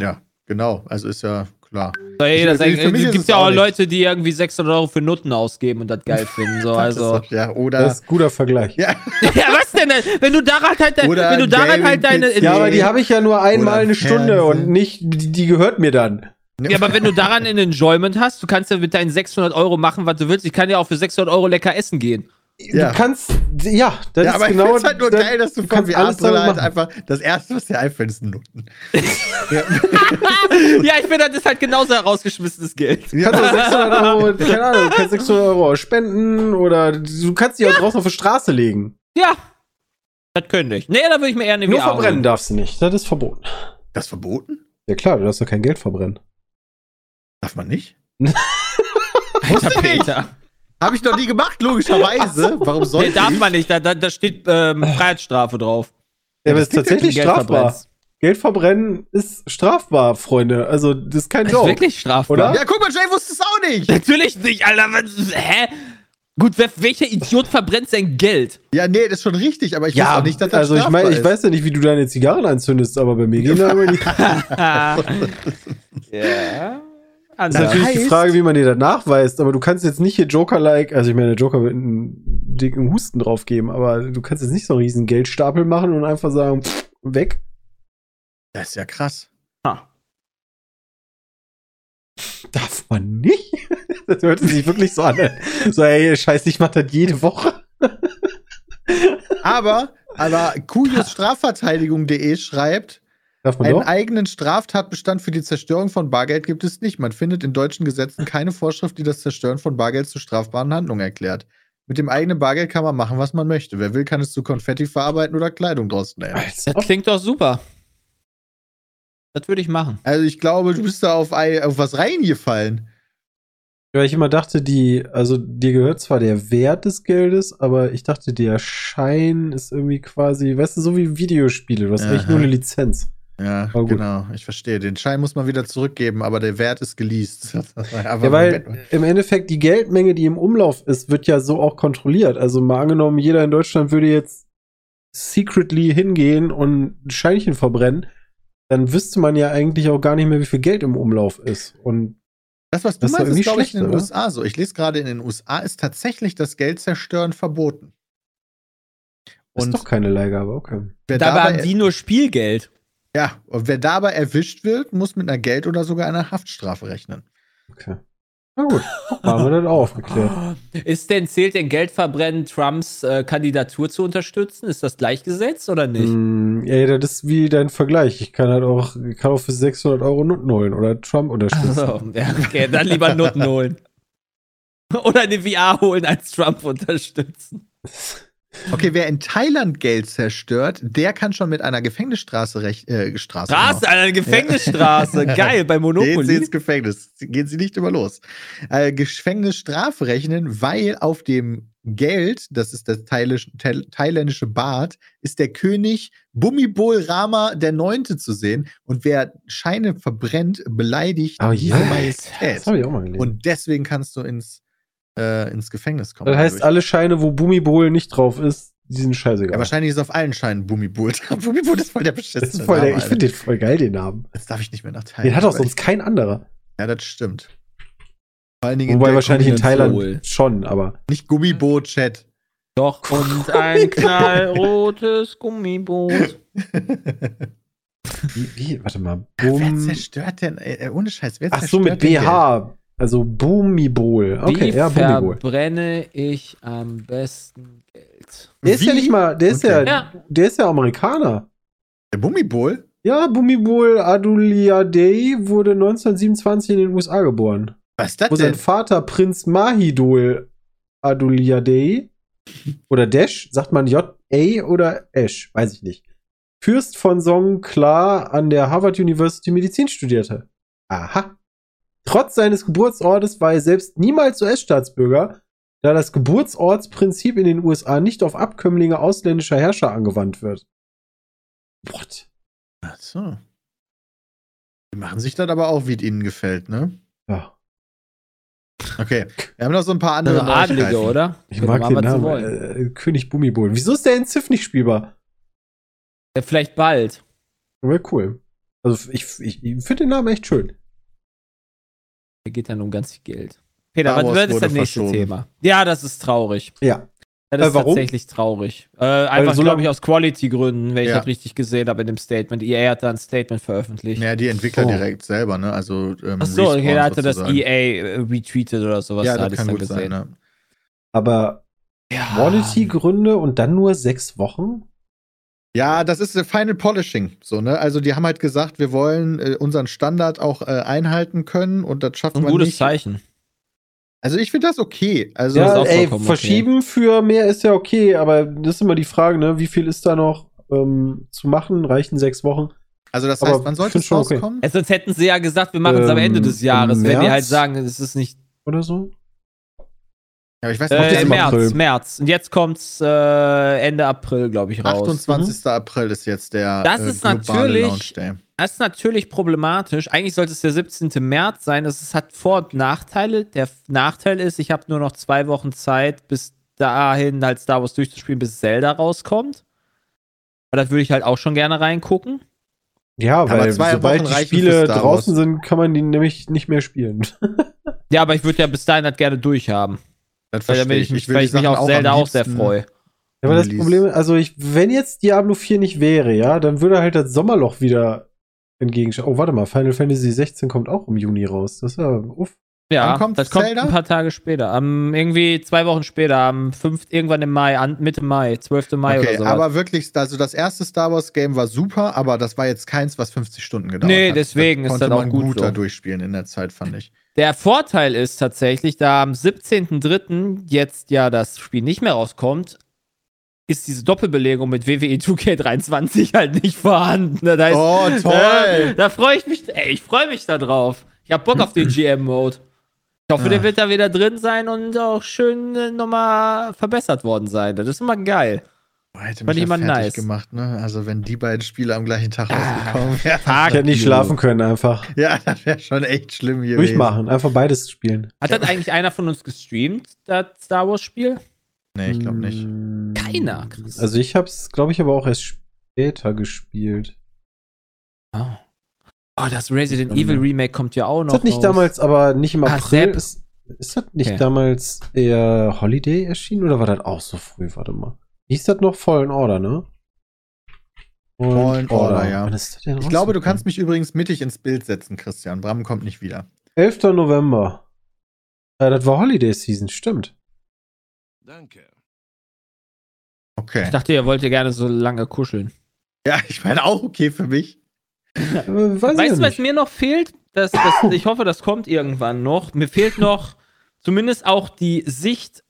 Ja, genau. Also ist ja klar. So, ey, Ich- das für mich ist gibt es ja auch. Leute, die irgendwie 600 Euro für Nutten ausgeben und das geil finden. So, also. Das ist, ja, oder. Das ist ein guter Vergleich. ja, ja, was denn? Wenn du daran halt, de- Oder wenn du daran halt deine. Ja, aber die habe ich ja nur einmal eine Stunde Fernsehen. und nicht, die, die gehört mir dann. ja, aber wenn du daran ein Enjoyment hast, du kannst ja mit deinen 600 Euro machen, was du willst. Ich kann ja auch für 600 Euro lecker essen gehen. Ja. Du kannst, ja, das ja, ist aber genau. ich finde es halt nur das- geil, dass du von kannst alles VR-Brille damit halt einfach das erste, was dir einfällt, ist ein Nutten. ja. ja, ich finde, das ist halt genauso herausgeschmissenes Geld. Du kannst auch 600 Euro, keine Ahnung, du kannst 600 Euro spenden oder du kannst die auch draußen auf die Straße legen. Ja. Das könnte ich. Nee, da würde ich mir eher eine Nur VR verbrennen holen. darfst du nicht. Das ist verboten. Das ist verboten? Ja klar, du darfst doch kein Geld verbrennen. Darf man nicht? Alter Peter. Habe ich noch nie gemacht, logischerweise. Warum Nee, sollte darf ich? man nicht, da, da, da steht ähm, Freiheitsstrafe drauf. Ja, aber es ist tatsächlich Geld strafbar. verbrennst. Geld verbrennen ist strafbar, Freunde. Also, das ist kein Das ist wirklich strafbar. Oder? Ja, guck mal, Jay wusste es auch nicht. Natürlich nicht, Alter. Was, hä? Gut, wer, welcher Idiot verbrennt sein Geld? Ja, nee, das ist schon richtig, aber ich Ja, wusste auch nicht, dass das also ich meine, ich weiß ja nicht, wie du deine Zigarren anzündest, aber bei mir gehen da immer die. ja. Das ist natürlich die heißt- Frage, wie man dir das nachweist, aber du kannst jetzt nicht hier Joker-like, also ich meine, der Joker wird einen dicken Husten drauf geben, aber du kannst jetzt nicht so einen riesen Geldstapel machen und einfach sagen, pff, weg. Das ist ja krass. Darf man nicht? Das hört sich wirklich so an. So, ey, scheiße, ich mach das jede Woche. Aber, aber Kujusstrafverteidigung.de schreibt, einen doch? eigenen Straftatbestand für die Zerstörung von Bargeld gibt es nicht. Man findet in deutschen Gesetzen keine Vorschrift, die das Zerstören von Bargeld zu strafbaren Handlungen erklärt. Mit dem eigenen Bargeld kann man machen, was man möchte. Wer will, kann es zu Konfetti verarbeiten oder Kleidung draus nähen. Das klingt doch super. Das würde ich machen. Also ich glaube, du bist da auf, auf was reingefallen. Weil ich immer dachte, die, also dir gehört zwar der Wert des Geldes, aber ich dachte, der Schein ist irgendwie quasi, weißt du, so wie Videospiele. Du hast eigentlich Aha. nur eine Lizenz. Ja, genau. Ich verstehe. Den Schein muss man wieder zurückgeben, aber der Wert ist geleast. aber Ja, weil im Endeffekt die Geldmenge, die im Umlauf ist, wird ja so auch kontrolliert. Also mal angenommen, jeder in Deutschland würde jetzt secretly hingehen und ein Scheinchen verbrennen, dann wüsste man ja eigentlich auch gar nicht mehr, wie viel Geld im Umlauf ist. Und das, was du das ist meinst, ist, glaube ich, schlecht, in den oder? USA so. Ich lese gerade, in den USA ist tatsächlich das Geld zerstören verboten. ist Und doch keine Leihgabe, okay. dabei, haben die nur Spielgeld. Ja, und wer dabei erwischt wird, muss mit einer Geld- oder sogar einer Haftstrafe rechnen. okay. Na gut, haben wir das auch aufgeklärt. Ist denn, zählt denn Geldverbrennen Trumps äh, Kandidatur zu unterstützen? Ist das gleichgesetzt oder nicht? Mm, ja, das ist wie dein Vergleich. Ich kann halt auch, ich kann auch für 600 Euro Nutten holen oder Trump unterstützen. So, ja, okay, dann lieber Noten holen. Oder eine VR holen als Trump unterstützen. Okay, wer in Thailand Geld zerstört, der kann schon mit einer Gefängnisstraße rech äh, Straße. Straße, eine Gefängnisstraße. Geil, bei Gehen Sie Monopoly. ins Gefängnis. Gehen Sie nicht immer los. Äh, Gefängnisstrafe rechnen, weil auf dem Geld, das ist das thailändische Bad, ist der König Bumibol Rama der Neunte zu sehen. Und wer Scheine verbrennt, beleidigt Oh diese ja. Majestät. Das habe ich auch mal gelesen. Und deswegen kannst du ins, äh, ins Gefängnis kommen. das heißt, dadurch. alle Scheine, wo Bumibol nicht drauf ist, die sind scheißegal. ja, wahrscheinlich ist auf allen Scheinen Bumibol. Bumibol ist voll der beschissene das ist voll der, Name, ich finde den voll geil, den Namen. Jetzt darf ich nicht mehr nach Thailand. Den hat auch sonst kein anderer. Ja, das stimmt. Vor allen Dingen in Wobei der wahrscheinlich in. Thailand schon, aber. Nicht Gummiboot-Chat. Doch, und ein knallrotes Gummiboot. Wie, wie warte mal. Wer Bum. zerstört denn, äh, ohne Scheiß, wer Ach zerstört so, mit? BH. Also Bumibol. Okay, Wie ja, Bumibol. verbrenne ich am besten Geld? Der ist ja Wie? nicht mal, der ist Okay. ja, Ja. der ist ja Amerikaner. Der Bummibol? Ja, Bumibol Aduliadei wurde 1927 in den USA geboren. Was ist das Wo sein denn? Vater Prinz Mahidol Aduliadei oder Desh, sagt man J-A oder Esh, weiß ich nicht. Fürst von Songkla an der Harvard University Medizin studierte. Aha. Trotz seines Geburtsortes war er selbst niemals US-Staatsbürger, da das Geburtsortsprinzip in den USA nicht auf Abkömmlinge ausländischer Herrscher angewandt wird. What? Ach so. Die machen sich das aber auch, wie es ihnen gefällt, ne? Ja. Okay. Wir haben noch so ein paar andere Also Adlige, oder? Ich mag den Namen. wollen. Äh, König Bumibol. Wieso ist der in Ziff nicht spielbar? Ja, vielleicht bald. Wäre cool. Also ich, ich, ich finde den Namen echt schön. Geht dann um ganz viel Geld. Peter, Star was wird das nächste verschoben. Thema? Ja, das ist traurig. Ja. Das Äh, ist warum? tatsächlich traurig. Äh, einfach, so glaube ich, aus Quality-Gründen, wenn ich Ja. das richtig gesehen habe in dem Statement. EA hat da ein Statement veröffentlicht. Ja, die Entwickler Oh. direkt selber, ne? Also, ähm, Ach so, okay, da hatte das sozusagen. EA äh, retweetet oder sowas. Ja, da das ich kann gut sein, gesehen. ne? Aber Ja. Quality-Gründe und dann nur sechs Wochen? Ja, das ist äh, Final Polishing, so, ne? Also, die haben halt gesagt, wir wollen äh, unseren Standard auch äh, einhalten können und das schafft Ein man gutes nicht. Zeichen. Also, ich finde das okay. Also, ja, ey, verschieben für mehr ist ja okay, aber das ist immer die Frage, ne? Wie viel ist da noch ähm, zu machen? Reichen sechs Wochen? also das aber heißt, wann ich sollte es schon okay. rauskommen? Ja, sonst hätten sie ja gesagt, wir machen es am Ähm, Ende des im Jahres, wenn die halt sagen, es ist nicht. Oder so? Ja, ich weiß nicht, Äh, März, April. März. Und jetzt kommt's äh, Ende April, glaube ich, raus. 28. April ist jetzt der Das äh, ist globale natürlich- Launch Day. Das ist natürlich problematisch. Eigentlich sollte es der 17. März sein. Das ist- hat Vor- und Nachteile. Der Nachteil ist, ich habe nur noch zwei Wochen Zeit, bis dahin halt Star Wars durchzuspielen, bis Zelda rauskommt. Aber da würde ich halt auch schon gerne reingucken. Ja, Aber weil zwei sobald Wochen die Spiele draußen sind, kann man die nämlich nicht mehr spielen. Ja, aber ich würde ja bis dahin halt gerne durchhaben. Das Weil, verstehe damit ich mich, will weil ich mich auf Zelda auch sehr freue. Ja, aber das. Problem, also ich, wenn jetzt Diablo 4 nicht wäre, ja, dann würde halt das Sommerloch wieder entgegenschauen. Oh, warte mal, Final Fantasy 16 kommt auch im Juni raus. Das ist ja, uff. Ja, kommt das kommt Zelda? ein paar Tage später. Am, irgendwie zwei Wochen später, am 5, irgendwann im Mai, an, Mitte Mai, 12. Mai Okay, oder so. aber wirklich, also das erste Star Wars Game war super, aber das war jetzt keins, was 50 Stunden gedauert Nee, hat. deswegen ist konnte das auch man gut gut so. da durchspielen in der Zeit, fand ich. Der Vorteil ist tatsächlich, da am 17.03. jetzt ja das Spiel nicht mehr rauskommt, ist diese Doppelbelegung mit E WWE 2K23 halt nicht vorhanden. Das heißt, Oh, toll! äh, da freue ich mich, ey, ich freue mich da drauf. Ich hab Bock auf den GM-Mode. Ich hoffe, der Ah. wird da wieder drin sein und auch schön äh, nochmal verbessert worden sein. Das ist immer geil. Hätte Fand mich ich ja immer fertig nice. gemacht, ne? Also wenn die beiden Spiele am gleichen Tag Ah. rausgekommen wären. Ich hätte nicht schlafen können, einfach. Ja, das wäre schon echt schlimm gewesen. Durchmachen, einfach beides spielen. Hat das eigentlich einer von uns gestreamt, das Star Wars-Spiel? Nee, ich glaube nicht. Mm, Keiner, Chris. Also ich hab's, glaube ich, aber auch erst später gespielt. Oh. Oh, das Resident. Evil Remake kommt ja auch Ist noch. das nicht raus. damals aber nicht im Ah, April? Sepp. ist, ist das nicht Okay. damals eher Holiday erschienen oder war das auch so früh? Warte mal. Ist das noch? Fallen Order, ne? Fallen Order, ja. Das denn Ich glaube, du kannst mich übrigens mittig ins Bild setzen, Christian. Bram kommt nicht wieder. 11. November. Ja, das war Holiday Season, stimmt. Danke. Okay. Ich dachte, ihr wollt ja gerne so lange kuscheln. Ja, ich meine auch okay für mich. Äh, weiß weißt du, ja was mir noch fehlt? Das, das, ich hoffe, das kommt irgendwann noch. Mir fehlt noch zumindest auch die Sicht,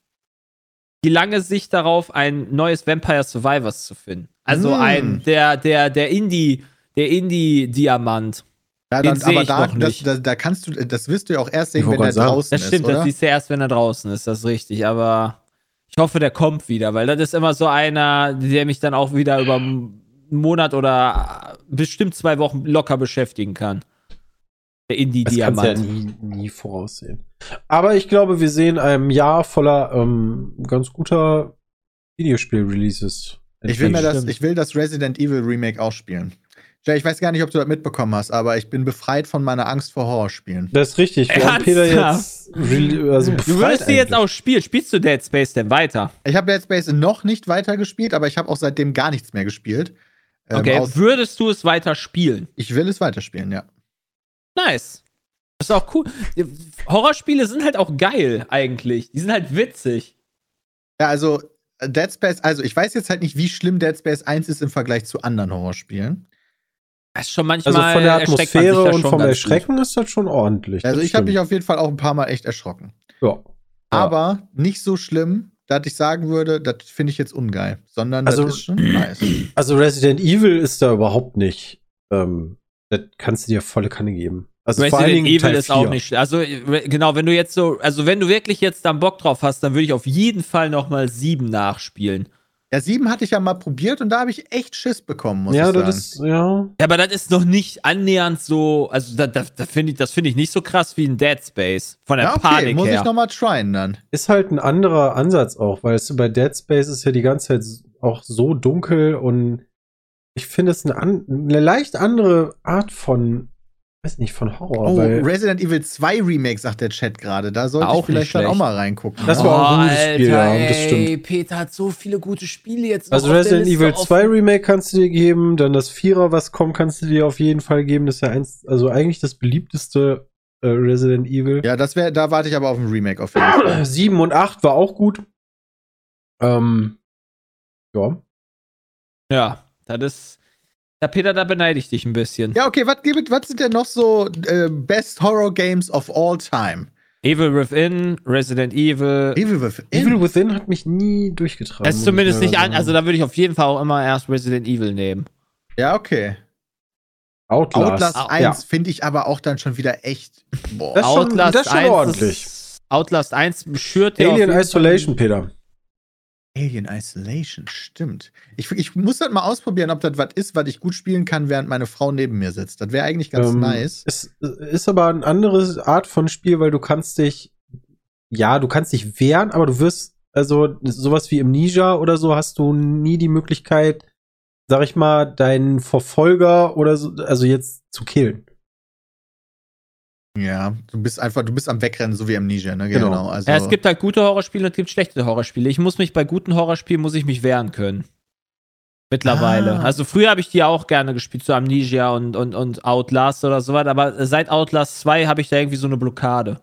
die lange Sicht darauf, ein neues Vampire Survivors zu finden. Also Mm. ein, der, der, der Indie, der Indie-Diamant. Ja, Den dann, aber ich da, noch das, nicht. da, da kannst du, das wirst du ja auch erst sehen, wenn sagen, draußen Das stimmt, ist, oder? das siehst du erst, wenn er draußen ist, das ist richtig. Aber ich hoffe, der kommt wieder, weil das ist immer so einer, der mich dann auch wieder über einen Monat oder bestimmt zwei Wochen locker beschäftigen kann. Der Das kannst du ja Indie-Diamant. nie, nie voraussehen. Aber ich glaube, wir sehen ein Jahr voller ähm, ganz guter Videospiel-Releases. Ich will, mir das, ich will das Resident Evil Remake auch spielen. Jay, ich weiß gar nicht, ob du das mitbekommen hast, aber ich bin befreit von meiner Angst vor Horrorspielen. Das ist richtig. Wir haben Peter jetzt also Du würdest sie jetzt auch spielen. Spielst du Dead Space denn weiter? Ich habe Dead Space noch nicht weitergespielt, aber ich habe auch seitdem gar nichts mehr gespielt. Ähm, Okay, aus- würdest du es weiter spielen? ich will es weiterspielen, ja. Nice. Das ist auch cool. Horrorspiele sind halt auch geil, eigentlich. Die sind halt witzig. Ja, also äh, Dead Space, also ich weiß jetzt halt nicht, wie schlimm Dead Space 1 ist im Vergleich zu anderen Horrorspielen. Das ist schon manchmal. Also von der Atmosphäre und vom Erschrecken ist das schon ordentlich. Also ich habe mich auf jeden Fall auch ein paar Mal echt erschrocken. Ja. Aber nicht so schlimm, dass ich sagen würde, das finde ich jetzt ungeil, sondern Also- das ist schon nice. Also Resident Evil ist da überhaupt nicht. Ähm, das kannst du dir volle Kanne geben. Also vor allen Resident Dingen Evil Teil ist auch 4. nicht. sch- Also re- genau, wenn du jetzt so, also wenn du wirklich jetzt dann Bock drauf hast, dann würde ich auf jeden Fall noch mal sieben nachspielen. Ja, 7 hatte ich ja mal probiert und da habe ich echt Schiss bekommen, muss Ja, ich sagen. das ist, ja. Ja, aber das ist noch nicht annähernd so, also da, da, da finde ich, das finde ich nicht so krass wie ein Dead Space von der ja, okay, Panik muss her. ich noch mal tryen dann. Ist halt ein anderer Ansatz auch, weil es bei Dead Space ist ja die ganze Zeit auch so dunkel und ich finde es eine, an, eine leicht andere Art von, weiß nicht, von Horror. Oh, weil Resident Evil 2 Remake, sagt der Chat gerade. Da sollte Auch ich vielleicht dann auch mal reingucken. Das war auch ein gutes Spiel, ja, das stimmt. ey, Peter hat so viele gute Spiele jetzt. also Resident Evil offen. 2 Remake kannst du dir geben, dann das Vierer, was kommt, kannst du dir auf jeden Fall geben. Das ist ja eins, also eigentlich das beliebteste äh, Resident Evil. ja, das wäre, da warte ich aber auf ein Remake auf jeden Fall. 7 und 8 war auch gut. Ähm, ja. Ja, das ist. Ja, Peter, da beneide ich dich ein bisschen. Ja, okay, was gibt- was sind denn noch so äh, Best Horror Games of all time? Evil Within, Resident Evil. Evil Within. Evil Within hat mich nie durchgetragen. Das ist zumindest nicht an, also da würde ich auf jeden Fall auch immer erst Resident Evil nehmen. Ja, okay. Outlast. Outlast Au- 1 ja. finde ich aber auch dann schon wieder echt. Boah. Das ist schon- das ist schon ordentlich. ist Outlast 1 schürt Alien Isolation, Peter. Alien Isolation, stimmt. Ich, ich muss das mal ausprobieren, ob das was ist, was ich gut spielen kann, während meine Frau neben mir sitzt. Das wäre eigentlich ganz Ähm, nice. Es ist aber eine andere Art von Spiel, weil du kannst dich, ja, du kannst dich wehren, aber du wirst, also sowas wie im Ninja oder so, hast du nie die Möglichkeit, sag ich mal, deinen Verfolger oder so, also jetzt zu killen. Ja, du bist einfach, du bist am Wegrennen, so wie Amnesia, ne? Genau. Also, Ja, es gibt halt gute Horrorspiele und es gibt schlechte Horrorspiele. Ich muss mich bei guten Horrorspielen muss ich mich wehren können. Mittlerweile. Ah. Also früher habe ich die auch gerne gespielt, so Amnesia und, und, und Outlast oder so was, aber seit Outlast 2 habe ich da irgendwie so eine Blockade.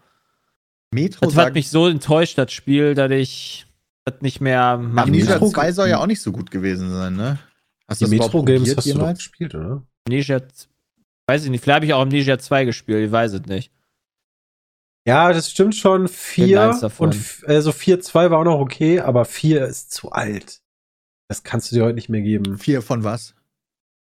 Metro Das hat mich so enttäuscht, das Spiel, dass ich das nicht mehr machen Amnesia Metro- kann. 2 soll ja auch nicht so gut gewesen sein, ne? Hast Die du Metro-Games probiert hast du jemals? gespielt, oder? Amnesia, weiß ich nicht, vielleicht habe ich auch Amnesia 2 gespielt, ich weiß es nicht. Ja, das stimmt schon. Kennt Vier eins davon. und f- also 4-2 war auch noch okay, aber 4 ist zu alt. Das kannst du dir heute nicht mehr geben. Vier von was?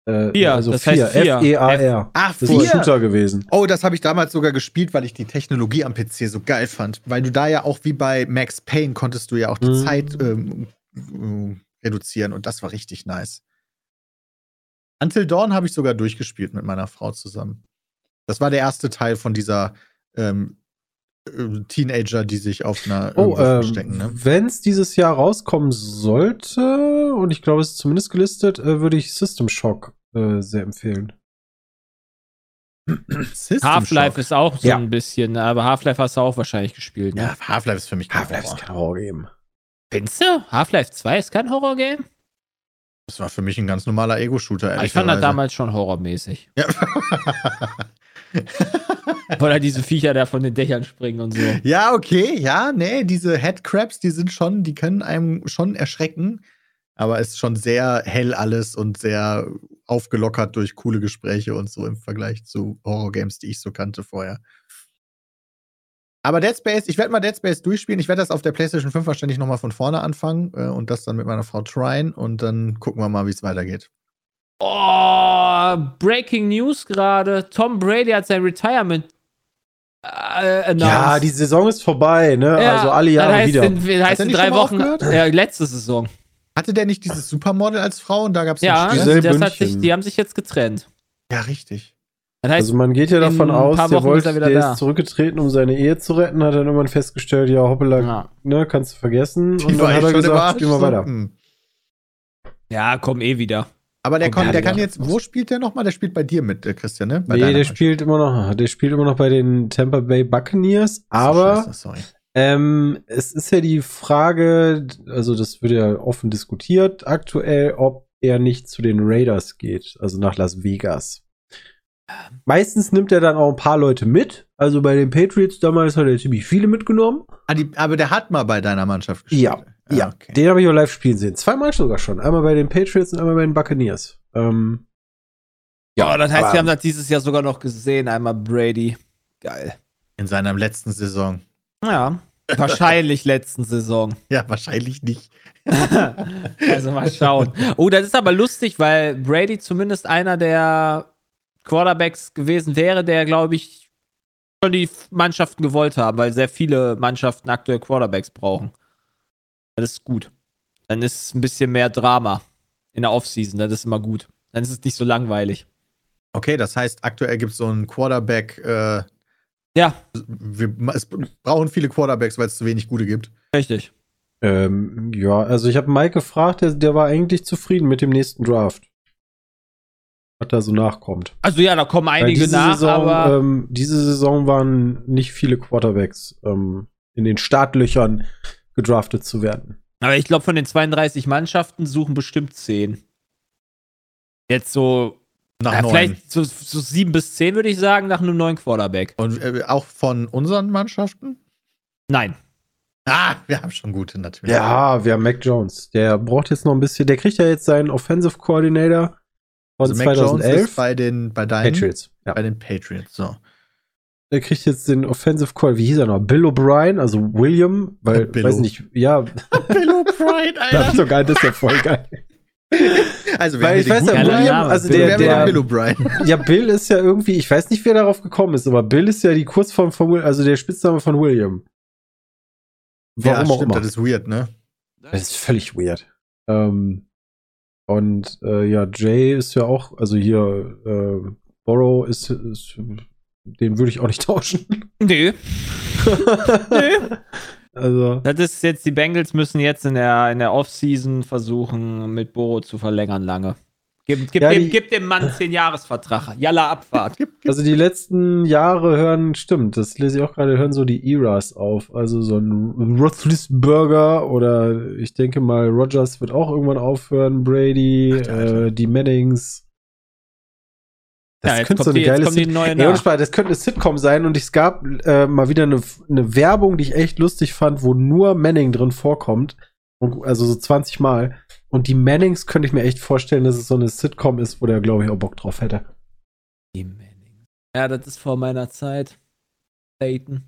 Äh, Vier, also das 4, vier. F-E-A-R. Ach, Das ist ein Shooter gewesen. Oh, das habe ich damals sogar gespielt, weil ich die Technologie am PC so geil fand. Weil du da ja auch wie bei Max Payne konntest du ja auch die Mhm. Zeit ähm, äh, reduzieren und das war richtig nice. Until Dawn habe ich sogar durchgespielt mit meiner Frau zusammen. Das war der erste Teil von dieser ähm, äh, Teenager, die sich auf einer Oh, ähm, verstecken, ne? wenn es dieses Jahr rauskommen sollte, und ich glaube, es ist zumindest gelistet, äh, würde ich System Shock äh, sehr empfehlen. System Half-Life ist auch so Ja. ein bisschen, aber Half-Life hast du auch wahrscheinlich gespielt, ne? Ja, Half-Life ist für mich kein Half-Life Horror. ist kein Horror-Game. Findest du? Half-Life 2 ist kein Horror-Game? Das war für mich ein ganz normaler Ego-Shooter, Ah, Ich fand das damals schon horrormäßig. Ja. Weil da diese Viecher da von den Dächern springen und so. Ja, okay, ja, nee, diese Headcrabs, die sind schon, die können einem schon erschrecken, aber es ist schon sehr hell alles und sehr aufgelockert durch coole Gespräche und so im Vergleich zu Horror-Games, die ich so kannte vorher. Aber Dead Space, ich werde mal Dead Space durchspielen. Ich werde das auf der PlayStation 5 wahrscheinlich nochmal von vorne anfangen äh, und das dann mit meiner Frau tryen und dann gucken wir mal, wie es weitergeht. Oh, Breaking News gerade. Tom Brady hat sein Retirement äh, announced. Ja, die Saison ist vorbei, ne? Ja, also alle Jahre heißt wieder. In, das heißt in drei Wochen. Ja, letzte Saison. Hatte der nicht dieses Supermodel als Frau und da gab es Ja, das hat sich, die haben sich jetzt getrennt. ja, richtig. Das heißt, Also man geht ja davon aus, der, wollte, ist er der da. ist zurückgetreten, um seine Ehe zu retten, hat dann irgendwann festgestellt, ja, hoppala, ja. ne, kannst du vergessen. Die und dann hat er gesagt, wir so, weiter. hm. ja, komm eh wieder. Aber der, kann, der kann jetzt, wo spielt der nochmal? Der spielt bei dir mit, äh, Christian, ne? Bei Nee, der Mannschaft. spielt immer noch, der spielt immer noch bei den Tampa Bay Buccaneers, aber scheiße, ähm, es ist ja die Frage, also das wird ja offen diskutiert aktuell, ob er nicht zu den Raiders geht, also nach Las Vegas. Meistens nimmt er dann auch ein paar Leute mit. Also bei den Patriots damals hat er ziemlich viele mitgenommen. Ah, aber der hat mal bei deiner Mannschaft gespielt. Ja, Ah, ja. okay. Den habe ich auch live spielen sehen. Zweimal sogar schon. Einmal bei den Patriots und einmal bei den Buccaneers. Ähm, Ja, das heißt, aber- wir haben das dieses Jahr sogar noch gesehen. Einmal Brady. Geil. In seiner letzten Saison. Ja. Wahrscheinlich letzten Saison. Ja, wahrscheinlich nicht. also mal schauen. Oh, das ist aber lustig, weil Brady zumindest einer der Quarterbacks gewesen wäre, der, glaube ich, schon die Mannschaften gewollt haben, weil sehr viele Mannschaften aktuell Quarterbacks brauchen. Das ist gut. Dann ist es ein bisschen mehr Drama in der Offseason. Das ist immer gut. Dann ist es nicht so langweilig. Okay, das heißt, aktuell gibt es so einen Quarterback. Äh, Ja, wir, es brauchen viele Quarterbacks, weil es zu wenig gute gibt. richtig. ähm, ja, also ich habe Mike gefragt, der, der war eigentlich zufrieden mit dem nächsten Draft. Was da so nachkommt. Also ja, da kommen einige diese nach, Saison, aber ähm, diese Saison waren nicht viele Quarterbacks ähm, in den Startlöchern gedraftet zu werden. Aber ich glaube, von den 32 Mannschaften suchen bestimmt 10. Jetzt so, Nach ja, neun. vielleicht so, so 7 bis 10 würde ich sagen, nach einem neuen Quarterback. Und äh, auch von unseren Mannschaften? Nein. Ah, wir haben schon gute natürlich. Ja, wir haben Mac Jones. Der braucht jetzt noch ein bisschen, der kriegt ja jetzt seinen Offensive Coordinator von also Mac Jones 2011. ist bei den, bei deinen, Patriots. Ja. bei den Patriots. So. Der kriegt jetzt den Offensive Coordinator, wie hieß er noch? Bill O'Brien, also William, weil, Billo. weiß nicht, ja, Bill O'Brien, das ist sogar, das ist ja voll geil. Also, Weil ich weiß ja, William, also Bill der, wäre der, Bill O'Brien? ja, Bill ist ja irgendwie, ich weiß nicht, wer darauf gekommen ist, aber Bill ist ja die Kurzform von also der Spitzname von William. Warum ja, auch stimmt, immer. das ist weird, ne? Das ist völlig weird. Ähm, und äh, ja, Jay ist ja auch, also hier, äh, Borrow ist, ist den würde ich auch nicht tauschen. Nö. Nö. Also, Das ist jetzt, die Bengals müssen jetzt in der, in der Offseason versuchen, mit Boro zu verlängern lange. Gib, gib, Ja, dem, die- gib dem Mann 10 Jahresvertrag. Jalla Abfahrt. also die letzten Jahre hören, stimmt, das lese ich auch gerade, hören so die Eras auf. Also so ein Roethlisberger oder ich denke mal, Rogers wird auch irgendwann aufhören, Brady, Alter. äh, die Mannings. Das Ja, könnte so eine die- geile kommt die Sit- neue Ey, das könnte eine Sitcom sein und es gab äh, mal wieder eine, eine Werbung, die ich echt lustig fand, wo nur Manning drin vorkommt. Und, also so 20 Mal. Und die Mannings könnte ich mir echt vorstellen, dass es so eine Sitcom ist, wo der, glaube ich, auch Bock drauf hätte. Die Manning. Ja, das ist vor meiner Zeit. Peyton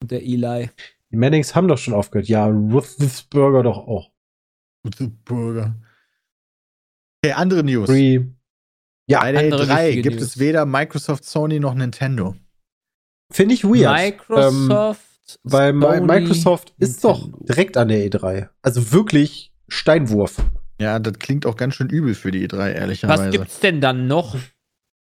und der Eli. Die Mannings haben doch schon aufgehört. Ja, Roethlisberger doch auch. Burger. Okay, andere News. Free. Ja, Bei der andere E3 wichtige gibt News. es weder Microsoft, Sony noch Nintendo. finde ich weird. Microsoft. Ähm, weil Sony, Microsoft ist doch Nintendo. direkt an der E3. Also wirklich Steinwurf. Ja, das klingt auch ganz schön übel für die E3, ehrlicherweise. Was gibt's denn dann noch?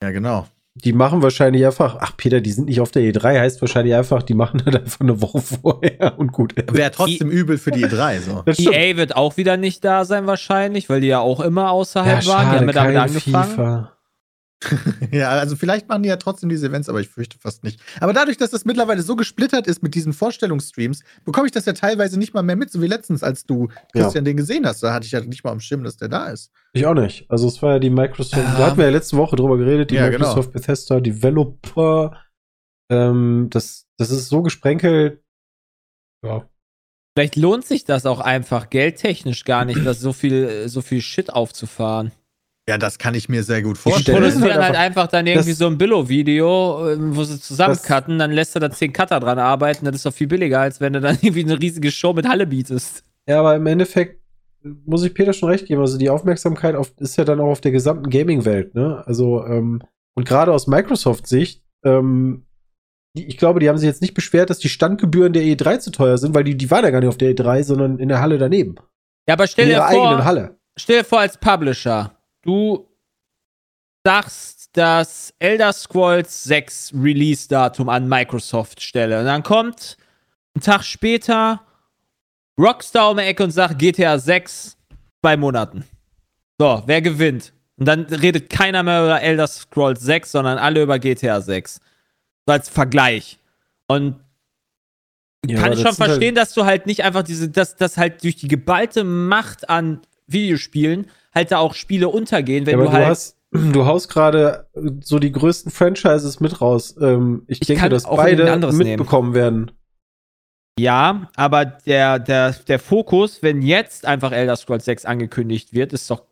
Ja, genau. Die machen wahrscheinlich einfach, ach Peter, die sind nicht auf der E3, heißt wahrscheinlich einfach, die machen das einfach eine Woche vorher und gut. Wäre trotzdem übel für die E3, so. EA wird auch wieder nicht da sein wahrscheinlich, weil die ja auch immer außerhalb ja, waren. Die schade, haben ja damit angefangen. FIFA. Ja, also vielleicht machen die ja trotzdem diese Events, aber ich fürchte fast nicht. Aber dadurch, dass das mittlerweile so gesplittert ist mit diesen Vorstellungsstreams, bekomme ich das ja teilweise nicht mal mehr mit, so wie letztens, als du Ja. Christian den gesehen hast. Da hatte ich ja nicht mal am Schirm, dass der da ist. Ich auch nicht. Also es war ja die Microsoft, Ähm, da hatten wir ja letzte Woche drüber geredet, die ja, genau. Microsoft Bethesda Developer. Ähm, das, das ist so gesprenkelt. Ja. Vielleicht lohnt sich das auch einfach geldtechnisch gar nicht, das so viel, so viel Shit aufzufahren. Ja, das kann ich mir sehr gut Die vorstellen. Stellen- produzieren halt einfach- dann irgendwie das- so ein Billo-Video, ähm, wo sie zusammencutten, dann lässt du da zehn Cutter dran arbeiten. Das ist doch viel billiger, als wenn du dann irgendwie eine riesige Show mit Halle bietest. Ja, aber im Endeffekt muss ich Peter schon recht geben. Also die Aufmerksamkeit auf, ist ja dann auch auf der gesamten Gaming-Welt, ne? Also, ähm, und gerade aus Microsoft-Sicht, ähm, die, ich glaube, die haben sich jetzt nicht beschwert, dass die Standgebühren der E3 zu teuer sind, weil die, die waren ja gar nicht auf der E3, sondern in der Halle daneben. Ja, aber stell In dir ihrer eigenen vor, Halle. stell dir vor als Publisher, du sagst das Elder Scrolls 6 Release-Datum an Microsoft stelle. Und dann kommt ein Tag später Rockstar um die Ecke und sagt GTA 6 zwei Monaten. So, wer gewinnt? Und dann redet keiner mehr über Elder Scrolls 6, sondern alle über GTA 6. So als Vergleich. Und Ja, kann ich schon sind verstehen, dass du halt nicht einfach diese, dass das halt durch die geballte Macht an Videospielen halt da auch Spiele untergehen, wenn Ja, du du, halt. hast, du haust gerade so die größten Franchises mit raus. Ähm, ich, Ich denke, dass beide mitbekommen werden. ja, aber der, der, der Fokus, wenn jetzt einfach Elder Scrolls 6 angekündigt wird, ist doch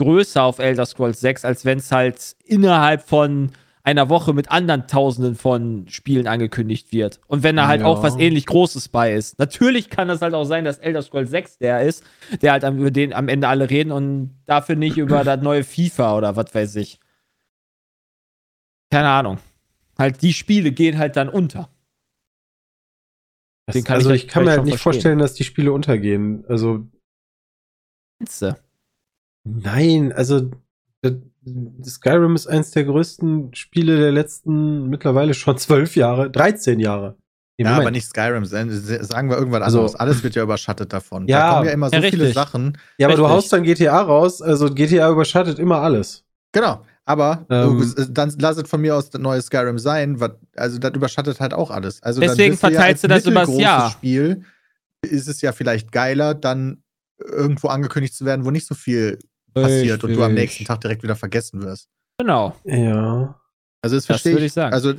größer auf Elder Scrolls 6, als wenn es halt innerhalb von einer Woche mit anderen Tausenden von Spielen angekündigt wird. Und wenn da halt Ja. auch was ähnlich Großes bei ist. Natürlich kann das halt auch sein, dass Elder Scrolls 6 der ist, der halt am, über den am Ende alle reden und dafür nicht über das neue FIFA oder was weiß ich. Keine Ahnung. Halt, die Spiele gehen halt dann unter. Das, also ich ich, kann mir halt nicht verstehen. vorstellen, dass die Spiele untergehen. Also Meinst du? Nein, also Skyrim ist eins der größten Spiele der letzten mittlerweile schon zwölf Jahre, 13 Jahre. Ja, Moment. aber nicht Skyrim. Sagen wir irgendwas Also- anderes. Alles wird ja überschattet davon. Ja, da kommen ja immer so ja, viele. Sachen. Ja, aber du richtig. haust dann GTA raus, also GTA überschattet immer alles. Genau. Aber Ähm. du- dann lass es von mir aus das neue Skyrim sein. was- Also, das überschattet halt auch alles. Also, Deswegen du ja verteilst als du das übers Jahr. Spiel ist es ja vielleicht geiler, dann irgendwo angekündigt zu werden, wo nicht so viel passiert und du am nächsten Tag direkt wieder vergessen wirst. Genau. Ja. Also, das Das verstehe würde ich. ich sagen. Also,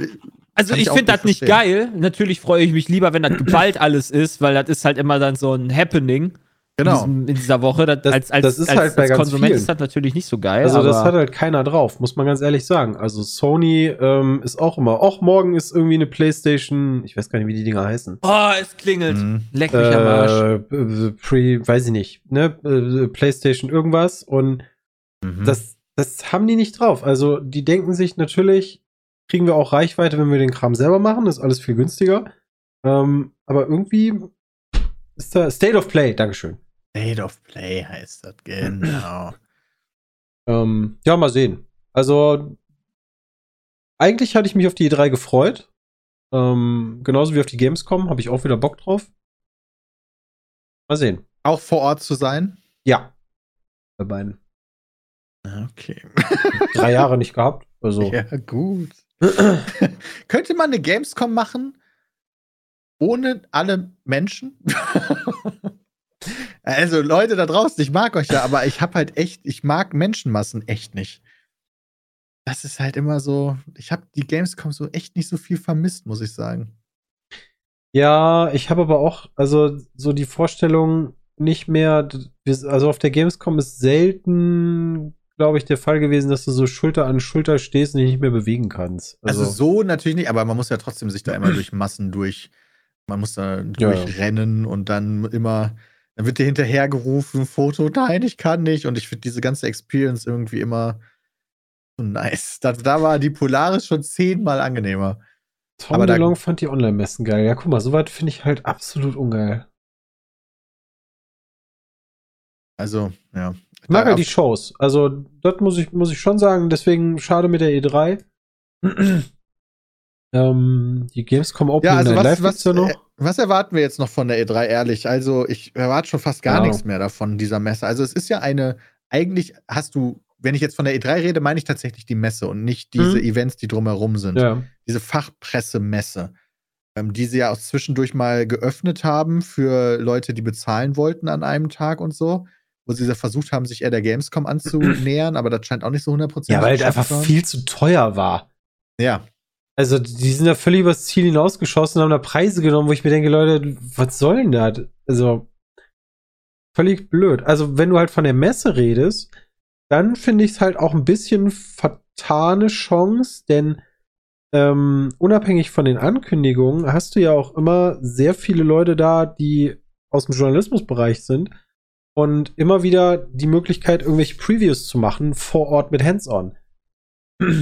Also Kann ich ich finde das nicht verstehen. geil. Natürlich freue ich mich lieber, wenn das geballt alles ist, weil das ist halt immer dann so ein Happening in, genau. diesem, in dieser Woche. Das, Das- als als, das ist als, halt bei als ganz Konsument vielen. ist das natürlich nicht so geil. Also das hat halt keiner drauf, muss man ganz ehrlich sagen. Also Sony ähm, ist auch immer, auch morgen ist irgendwie eine Playstation, ich weiß gar nicht, wie die Dinger heißen. oh, es klingelt. Mhm. Leck mich am Arsch. Äh, äh, pre, weiß ich nicht, ne? Äh, Playstation irgendwas und Mhm. das, das haben die nicht drauf. Also die denken sich natürlich, kriegen wir auch Reichweite, wenn wir den Kram selber machen, das ist alles viel günstiger. Ähm, aber irgendwie ist da State of Play, Dankeschön. State of Play heißt das, genau. Ähm, ja, mal sehen. Also, eigentlich hatte ich mich auf die E3 gefreut. Ähm, genauso wie auf die Gamescom, habe ich auch wieder Bock drauf. Mal sehen. Auch vor Ort zu sein? Ja. Bei beiden. Okay. Drei Jahre nicht gehabt. Also. Ja, gut. Könnte man eine Gamescom machen ohne alle Menschen? also Leute da draußen, ich mag euch ja, aber ich habe halt echt, ich mag Menschenmassen echt nicht. Das ist halt immer so, ich habe die Gamescom so echt nicht so viel vermisst, muss ich sagen. Ja, ich habe aber auch, also so die Vorstellung nicht mehr, also auf der Gamescom ist selten, glaube ich, der Fall gewesen, dass du so Schulter an Schulter stehst und dich nicht mehr bewegen kannst. Also, also so natürlich nicht, aber man muss ja trotzdem sich da immer durch Massen durch, man muss da durchrennen ja. und dann immer, dann wird dir hinterhergerufen, Foto, nein, ich kann nicht. Und ich finde diese ganze Experience irgendwie immer so nice. Da, da war die Polaris schon zehnmal angenehmer. Tom aber DeLong fand die Online-Messen geil. Ja, guck mal, soweit finde ich halt absolut ungeil. Also, ja. Ich mag halt die Shows. Also, das muss ich, muss ich schon sagen. Deswegen schade mit der E3. Ähm, die Gamescom Open ja, also was, Live was, ja noch. Äh, was erwarten wir jetzt noch von der E3, ehrlich? Also, ich erwarte schon fast gar ja. nichts mehr davon, dieser Messe. Also, es ist ja eine, eigentlich hast du, wenn ich jetzt von der E3 rede, meine ich tatsächlich die Messe und nicht diese mhm. Events, die drumherum sind. Ja. Diese Fachpressemesse, ähm, die sie ja auch zwischendurch mal geöffnet haben für Leute, die bezahlen wollten an einem Tag und so wo sie versucht haben, sich eher der Gamescom anzunähern, aber das scheint auch nicht so 100% Ja, weil es einfach viel zu teuer war. Ja. Also, die sind da völlig übers Ziel hinausgeschossen und haben da Preise genommen, wo ich mir denke, Leute, was soll denn das? Also, völlig blöd. Also, wenn du halt von der Messe redest, dann finde ich es halt auch ein bisschen vertane Chance, denn ähm, unabhängig von den Ankündigungen hast du ja auch immer sehr viele Leute da, die aus dem Journalismusbereich sind und immer wieder die Möglichkeit, irgendwelche Previews zu machen vor Ort mit Hands-on.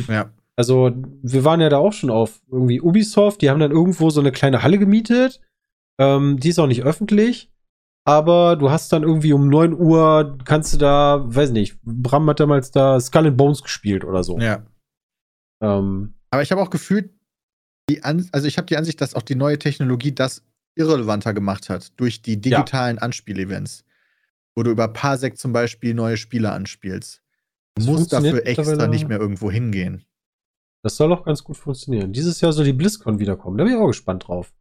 Ja. Also, wir waren ja da auch schon auf irgendwie Ubisoft, die haben dann irgendwo so eine kleine Halle gemietet. Ähm, die ist auch nicht öffentlich. Aber du hast dann irgendwie um 9 Uhr, kannst du da, weiß nicht, Bram hat damals da Skull and Bones gespielt oder so. Ja. Ähm, aber ich habe auch gefühlt, die An also ich habe die Ansicht, dass auch die neue Technologie das irrelevanter gemacht hat durch die digitalen ja. Anspielevents wo du über Parsec zum Beispiel neue Spieler anspielst. Du musst dafür extra nicht mehr irgendwo hingehen. Das soll auch ganz gut funktionieren. Dieses Jahr soll die BlizzCon wiederkommen. Da bin ich auch gespannt drauf.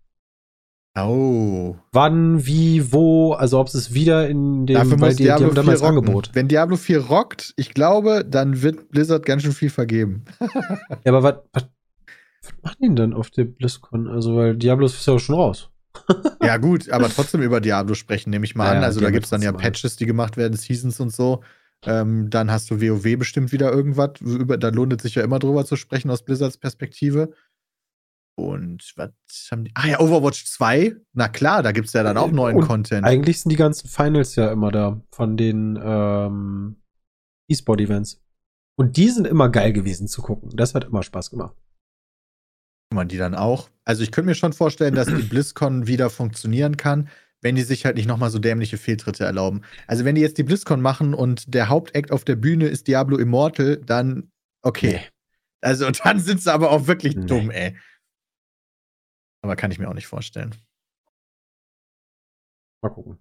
Oh. Wann, wie, wo, also ob es wieder in dem Dafür muss die, Diablo die damals Angebot. Wenn Diablo 4 rockt, ich glaube, dann wird Blizzard ganz schön viel vergeben. ja, aber was, was, was machen die denn auf der BlizzCon? Also, weil Diablo ist ja auch schon raus. ja, gut, aber trotzdem über Diablo sprechen, nehme ich mal ja, an. Also, da gibt es dann ja Patches, die gemacht werden, Seasons und so. Ähm, dann hast du WoW bestimmt wieder irgendwas. da lohnt es sich ja immer drüber zu sprechen aus Blizzards Perspektive. Und was haben die? Ah ja, Overwatch 2. Na klar, da gibt es ja dann auch neuen und Content. Eigentlich sind die ganzen Finals ja immer da von den ähm, E-Sport-Events. Und die sind immer geil gewesen zu gucken. Das hat immer Spaß gemacht man die dann auch. Also ich könnte mir schon vorstellen, dass die BlizzCon wieder funktionieren kann, wenn die sich halt nicht nochmal so dämliche Fehltritte erlauben. Also wenn die jetzt die BlizzCon machen und der Hauptakt auf der Bühne ist Diablo Immortal, dann okay. Nee. Also dann sind sie aber auch wirklich nee. dumm, ey. Aber kann ich mir auch nicht vorstellen. Mal gucken.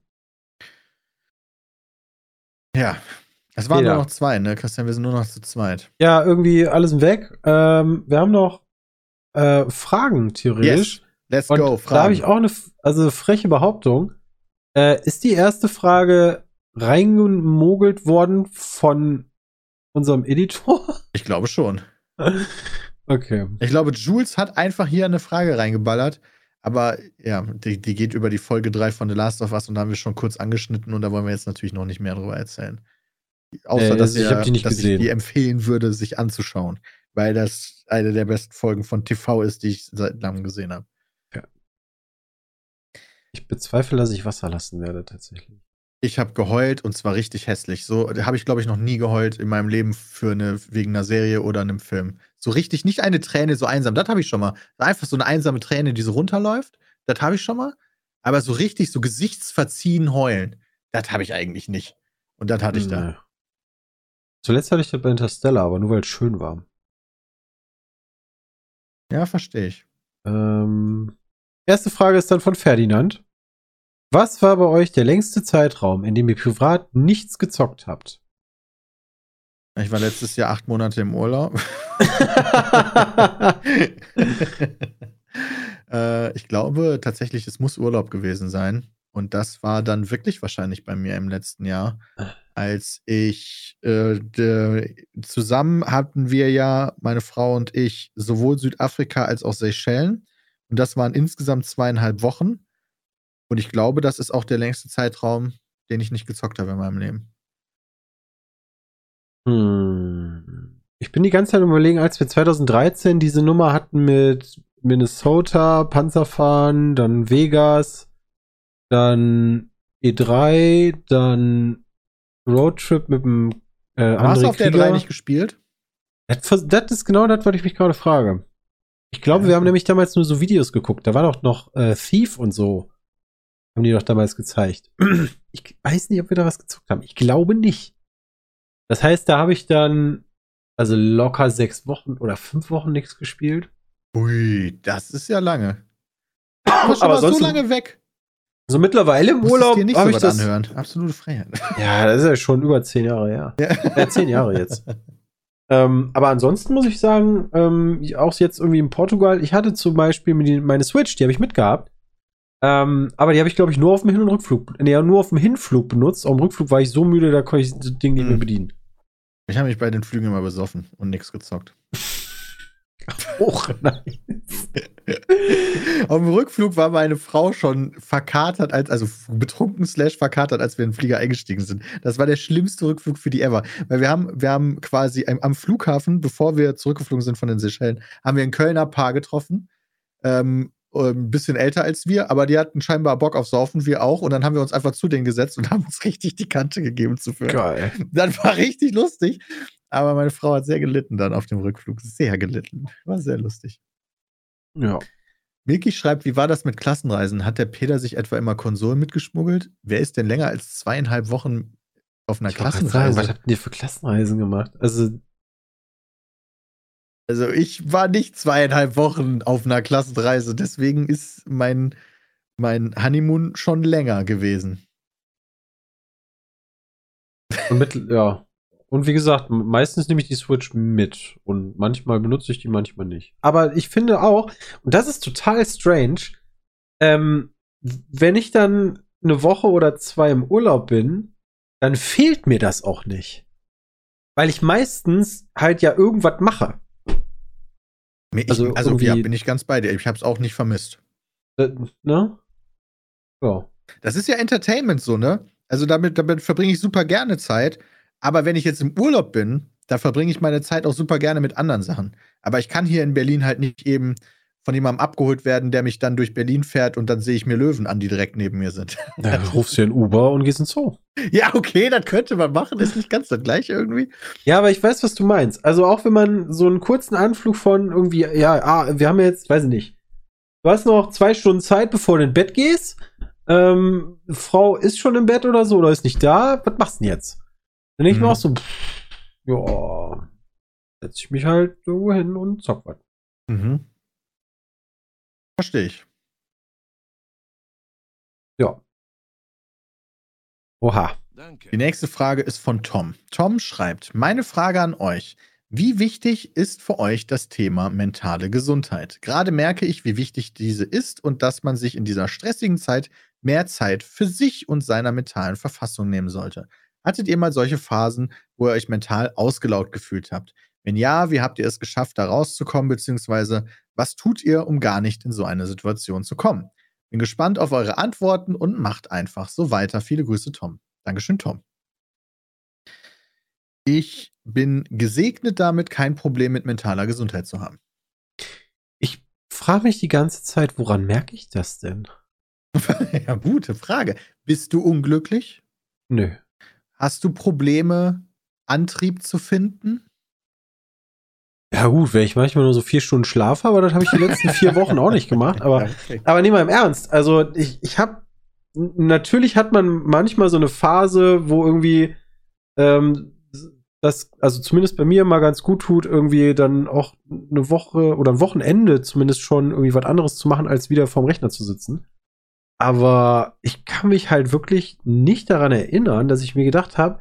Ja, es waren Jeder. nur noch zwei, ne, Christian? Wir sind nur noch zu zweit. Ja, irgendwie alles weg. Ähm, wir haben noch äh, Fragen, theoretisch. Yes. Let's Und go, Fragen. Da habe ich auch eine also freche Behauptung. Äh, ist die erste Frage reingemogelt worden von unserem Editor? Ich glaube schon. okay. Ich glaube, Jules hat einfach hier eine Frage reingeballert. Aber ja, die, die geht über die Folge 3 von The Last of Us und da haben wir schon kurz angeschnitten und da wollen wir jetzt natürlich noch nicht mehr drüber erzählen. Außer, äh, dass, ich, ihr, die dass ich die empfehlen würde, sich anzuschauen weil das eine der besten Folgen von TV ist, die ich seit langem gesehen habe. Ich bezweifle, dass ich Wasser lassen werde, tatsächlich. Ich habe geheult und zwar richtig hässlich. So habe ich, glaube ich, noch nie geheult in meinem Leben für eine, wegen einer Serie oder einem Film. So richtig, nicht eine Träne so einsam. Das habe ich schon mal. Einfach so eine einsame Träne, die so runterläuft. Das habe ich schon mal. Aber so richtig, so gesichtsverziehen heulen, das habe ich eigentlich nicht. Und das hatte ich da. Nee. Zuletzt hatte ich das bei Interstellar, aber nur weil es schön war. Ja, verstehe ich. Ähm, erste Frage ist dann von Ferdinand. Was war bei euch der längste Zeitraum, in dem ihr privat nichts gezockt habt? Ich war letztes Jahr acht Monate im Urlaub. äh, ich glaube tatsächlich, es muss Urlaub gewesen sein. Und das war dann wirklich wahrscheinlich bei mir im letzten Jahr, als ich äh, de, zusammen hatten wir ja, meine Frau und ich, sowohl Südafrika als auch Seychellen. Und das waren insgesamt zweieinhalb Wochen. Und ich glaube, das ist auch der längste Zeitraum, den ich nicht gezockt habe in meinem Leben. Hm. Ich bin die ganze Zeit überlegen, als wir 2013 diese Nummer hatten mit Minnesota, Panzerfahren, dann Vegas, dann E3, dann Roadtrip mit dem äh, Hast du auf der Krieger. 3 nicht gespielt? Das, das ist genau das, was ich mich gerade frage. Ich glaube, wir haben nämlich damals nur so Videos geguckt. Da war doch noch äh, Thief und so. Haben die doch damals gezeigt. Ich weiß nicht, ob wir da was gezockt haben. Ich glaube nicht. Das heißt, da habe ich dann also locker sechs Wochen oder fünf Wochen nichts gespielt. Ui, das ist ja lange. Aber schon Aber mal so sonst- lange weg. So mittlerweile im Urlaub habe so ich das. anhören. Absolute Freiheit. Ja, das ist ja schon über zehn Jahre her. Ja. Ja, zehn Jahre jetzt. Ähm, aber ansonsten muss ich sagen, ähm, auch jetzt irgendwie in Portugal, ich hatte zum Beispiel meine Switch, die habe ich mitgehabt. Ähm, aber die habe ich, glaube ich, nur auf dem Hin- und Rückflug, nee, nur auf dem Hinflug benutzt. Auf dem Rückflug war ich so müde, da konnte ich das Ding nicht mehr Hm. bedienen. Ich habe mich bei den Flügen immer besoffen und nichts gezockt. Och, nein. Auf dem Rückflug war meine Frau schon verkatert, als, also betrunken slash verkatert, als wir in den Flieger eingestiegen sind. Das war der schlimmste Rückflug für die ever. Weil wir haben, wir haben quasi am, am Flughafen, bevor wir zurückgeflogen sind von den Seychellen, haben wir ein Kölner Paar getroffen. Ähm, ein bisschen älter als wir, aber die hatten scheinbar Bock auf Saufen, wir auch. Und dann haben wir uns einfach zu denen gesetzt und haben uns richtig die Kante gegeben zu führen. Geil. Das war richtig lustig. Aber meine Frau hat sehr gelitten dann auf dem Rückflug. Sehr gelitten. War sehr lustig. Ja. Milky schreibt, wie war das mit Klassenreisen? Hat der Peter sich etwa immer Konsolen mitgeschmuggelt? Wer ist denn länger als zweieinhalb Wochen auf einer Ich Klassenreise? sagen, was habt ihr für Klassenreisen gemacht? Also, also ich war nicht zweieinhalb Wochen auf einer Klassenreise, deswegen ist mein, mein Honeymoon schon länger gewesen. mit, ja. Und wie gesagt, meistens nehme ich die Switch mit und manchmal benutze ich die, manchmal nicht. Aber ich finde auch, und das ist total strange, ähm, wenn ich dann eine Woche oder zwei im Urlaub bin, dann fehlt mir das auch nicht. Weil ich meistens halt ja irgendwas mache. Ich, Also also ja, bin ich ganz bei dir. Ich habe es auch nicht vermisst. Äh, Ne? Ja. Das ist ja Entertainment so, ne? Also damit, damit verbringe ich super gerne Zeit. Aber wenn ich jetzt im Urlaub bin, da verbringe ich meine Zeit auch super gerne mit anderen Sachen. Aber ich kann hier in Berlin halt nicht eben von jemandem abgeholt werden, der mich dann durch Berlin fährt und dann sehe ich mir Löwen an, die direkt neben mir sind. Dann rufst du in Uber und gehst ins Zoo. ja, okay, das könnte man machen, ist nicht ganz das gleiche irgendwie. Ja, aber ich weiß, was du meinst. Also auch wenn man so einen kurzen Anflug von irgendwie, ja, ah, wir haben jetzt, weiß ich nicht, du hast noch zwei Stunden Zeit, bevor du ins Bett gehst. Ähm, Frau ist schon im Bett oder so oder ist nicht da. Was machst du denn jetzt? Dann denke ich mir Mhm. auch so, ja, setze ich mich halt irgendwo hin und zock was. Mhm. Verstehe ich. Ja. Oha. Danke. Die nächste Frage ist von Tom. Tom schreibt: Meine Frage an euch. Wie wichtig ist für euch das Thema mentale Gesundheit? Gerade merke ich, wie wichtig diese ist und dass man sich in dieser stressigen Zeit mehr Zeit für sich und seiner mentalen Verfassung nehmen sollte. Hattet ihr mal solche Phasen, wo ihr euch mental ausgelaugt gefühlt habt? Wenn ja, wie habt ihr es geschafft, da rauszukommen, beziehungsweise was tut ihr, um gar nicht in so eine Situation zu kommen? Bin gespannt auf eure Antworten und macht einfach so weiter. Viele Grüße, Tom. Dankeschön, Tom. Ich bin gesegnet damit, kein Problem mit mentaler Gesundheit zu haben. Ich frage mich die ganze Zeit, woran merke ich das denn? ja, gute Frage. Bist du unglücklich? Nö. Hast du Probleme, Antrieb zu finden? Ja, gut, wenn ich manchmal nur so vier Stunden Schlaf habe, das habe ich die letzten vier Wochen auch nicht gemacht. Aber, okay. aber nehmen wir im Ernst. Also, ich, ich habe, natürlich hat man manchmal so eine Phase, wo irgendwie ähm, das, also zumindest bei mir mal ganz gut tut, irgendwie dann auch eine Woche oder ein Wochenende zumindest schon irgendwie was anderes zu machen, als wieder vorm Rechner zu sitzen. Aber ich kann mich halt wirklich nicht daran erinnern, dass ich mir gedacht habe,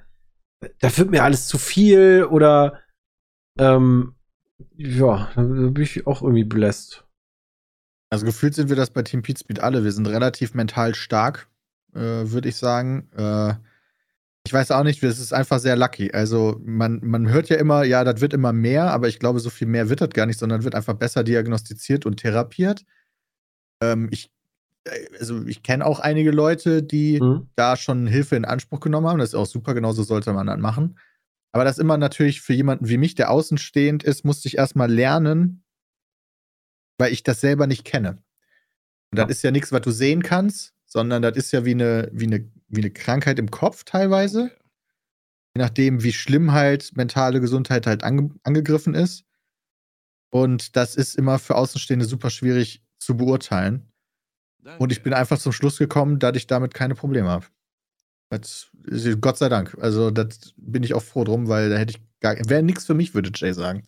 da wird mir alles zu viel oder ähm, ja, da bin ich auch irgendwie belässt. Also gefühlt sind wir das bei Team Pete Speed alle. Wir sind relativ mental stark, äh, würde ich sagen. Äh, ich weiß auch nicht, es ist einfach sehr lucky. Also man, man hört ja immer, ja, das wird immer mehr, aber ich glaube, so viel mehr wird das gar nicht, sondern wird einfach besser diagnostiziert und therapiert. Ähm, ich, also ich kenne auch einige Leute, die Mhm. da schon Hilfe in Anspruch genommen haben. Das ist auch super, genauso sollte man das machen. Aber das immer natürlich für jemanden wie mich, der außenstehend ist, musste ich erstmal lernen, weil ich das selber nicht kenne. Und das ist ja nichts, was du sehen kannst, sondern das ist ja wie eine, wie eine, wie eine Krankheit im Kopf teilweise. Je nachdem, wie schlimm halt mentale Gesundheit halt ange angegriffen ist. Und das ist immer für Außenstehende super schwierig zu beurteilen. Und ich bin einfach zum Schluss gekommen, dass ich damit keine Probleme habe. Gott sei Dank. Also, das bin ich auch froh drum, weil da hätte ich gar. Wäre nichts für mich, würde Jay sagen.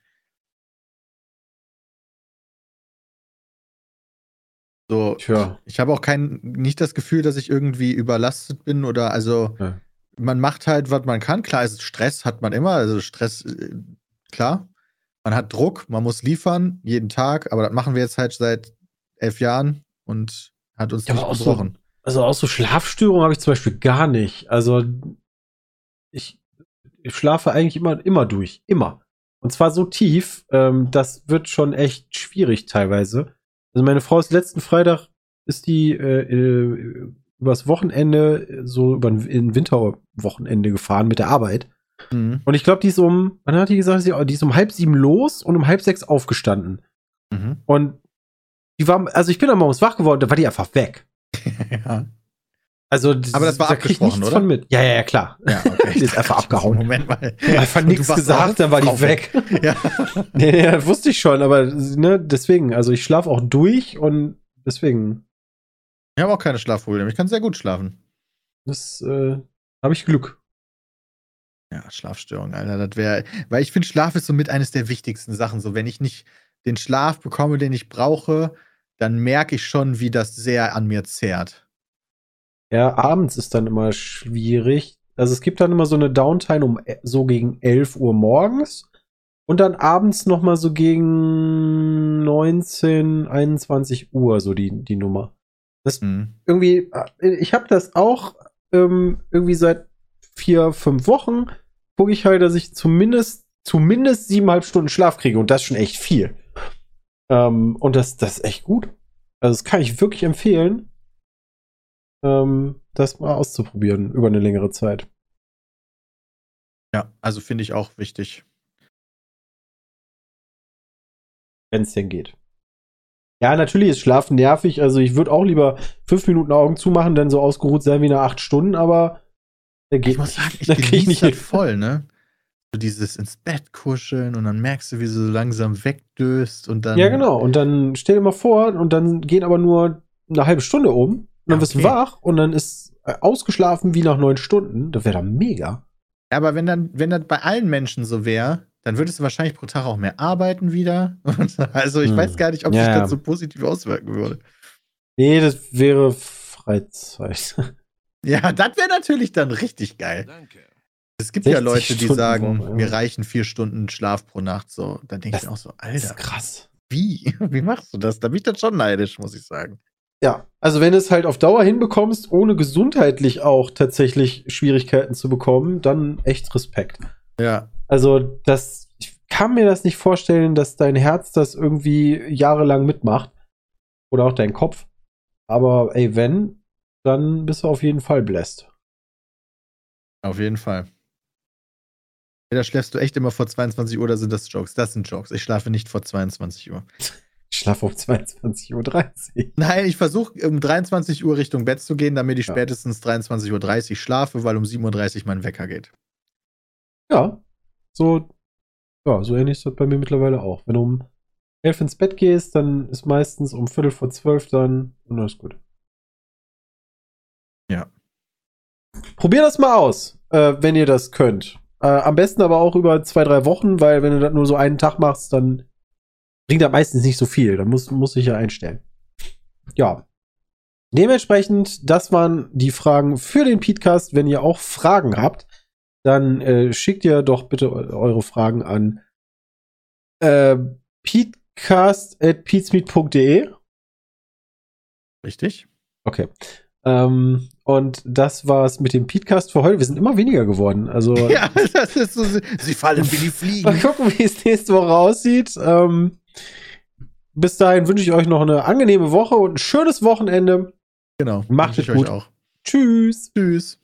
So, Tja. ich habe auch kein, nicht das Gefühl, dass ich irgendwie überlastet bin oder also Ja. man macht halt, was man kann. Klar, ist Stress hat man immer, also Stress, äh, klar. Man hat Druck, man muss liefern, jeden Tag, aber das machen wir jetzt halt seit elf Jahren und hat uns Ja, nicht auch so- gebrochen. Also auch so Schlafstörungen habe ich zum Beispiel gar nicht. Also ich, ich schlafe eigentlich immer, immer durch. Immer. Und zwar so tief, ähm, das wird schon echt schwierig teilweise. Also meine Frau ist letzten Freitag, ist die äh, äh, übers Wochenende, so über ein Winterwochenende gefahren mit der Arbeit. Mhm. Und ich glaube, die ist um, wann hat die gesagt, sie- die ist um halb sieben los und um halb sechs aufgestanden. Mhm. Und die war, also ich bin dann morgens wach geworden, da war die einfach weg. ja. Also, Aber das war da krieg ich abgesprochen, nichts oder? von mit. Ja, ja, ja, klar. Ja, okay. Die ist einfach abgehauen. Moment mal. Einfach nichts gesagt, dann war die Frau weg. Ja. nee, nee, das wusste ich schon, aber ne, deswegen, also ich schlafe auch durch und deswegen, Ich habe auch keine Schlafprobleme. Ich kann sehr gut schlafen. das äh, habe ich Glück. Ja, Schlafstörung, Alter, das wäre, weil ich finde, Schlaf ist somit eines der wichtigsten Sachen. So, wenn ich nicht den Schlaf bekomme, den ich brauche, dann merke ich schon, wie das sehr an mir zehrt. Ja, abends ist dann immer schwierig. Also es gibt dann immer so eine Downtime um e- so gegen 11 Uhr morgens und dann abends noch mal so gegen 19, 21 Uhr so die, die Nummer. Mhm. irgendwie, äh, ich habe das auch ähm, irgendwie seit vier, fünf Wochen, gucke ich halt, dass ich zumindest, zumindest siebeneinhalb Stunden Schlaf kriege und das ist schon echt viel. Ähm, und das, das ist echt gut. Also das kann ich wirklich empfehlen, ähm, das mal auszuprobieren über eine längere Zeit. Ja, also finde ich auch wichtig. Wenn es denn geht. Ja, natürlich ist Schlafen nervig. Also ich würde auch lieber fünf Minuten Augen zumachen, dann so ausgeruht sein wie nach acht Stunden, aber der geht Ich muss sagen, ich Da krieg ich genieße nicht hin. voll, ne? So dieses ins Bett kuscheln und dann merkst du, wie du so langsam wegdöst und dann. Ja, genau. Und dann stell dir mal vor, und dann geht aber nur eine halbe Stunde um. Und dann Ja, wirst du okay. wach und dann ist äh, ausgeschlafen wie nach neun Stunden. Das wäre dann mega. Ja, aber wenn dann, wenn das bei allen Menschen so wäre, dann würdest du wahrscheinlich pro Tag auch mehr arbeiten wieder. Und also ich Hm. weiß gar nicht, ob Ja, sich das so positiv auswirken würde. Nee, das wäre Freizeit. Ja, das wäre natürlich dann richtig geil. Danke. Es gibt ja 60 Leute, die Stunden sagen, Woche, ja. mir reichen vier Stunden Schlaf pro Nacht. So, dann denke ich auch so, Das ist Alter, krass. wie? Wie machst du das? Da bin ich dann schon neidisch, muss ich sagen. Ja, also wenn du es halt auf Dauer hinbekommst, ohne gesundheitlich auch tatsächlich Schwierigkeiten zu bekommen, dann echt Respekt. Ja. Also das, ich kann mir das nicht vorstellen, dass dein Herz das irgendwie jahrelang mitmacht. Oder auch dein Kopf. Aber ey, wenn, dann bist du auf jeden Fall bläst. Auf jeden Fall. Entweder schläfst du echt immer vor 22 Uhr oder sind das Jokes? Das sind Jokes. Ich schlafe nicht vor 22 Uhr. Ich schlafe um 22.30 Uhr. Nein, ich versuche um 23 Uhr Richtung Bett zu gehen, damit ich Ja. spätestens 23.30 Uhr schlafe, weil um 7.30 Uhr mein Wecker geht. Ja, so Ja, so ähnlich ist das bei mir mittlerweile auch. Wenn du um elf ins Bett gehst, dann ist meistens um Viertel vor zwölf dann und alles gut. Ja. Probier das mal aus, äh, wenn ihr das könnt. Äh, am besten aber auch über zwei, drei Wochen, weil wenn du das nur so einen Tag machst, dann bringt das meistens nicht so viel. Dann muss, muss ich ja einstellen. Ja. Dementsprechend, das waren die Fragen für den Podcast. Wenn ihr auch Fragen habt, dann äh, schickt ihr doch bitte eu- eure Fragen an äh, peatcast.peatsmeet.de. Richtig? Okay. Ähm, und das war's mit dem Peatcast für heute. Wir sind immer weniger geworden. Also Ja, das ist so. Sie fallen wie die mal Fliegen. gucken, wie es nächste Woche aussieht. Ähm, bis dahin wünsche ich euch noch eine angenehme Woche und ein schönes Wochenende. Genau. Macht es gut. euch auch. Tschüss. Tschüss.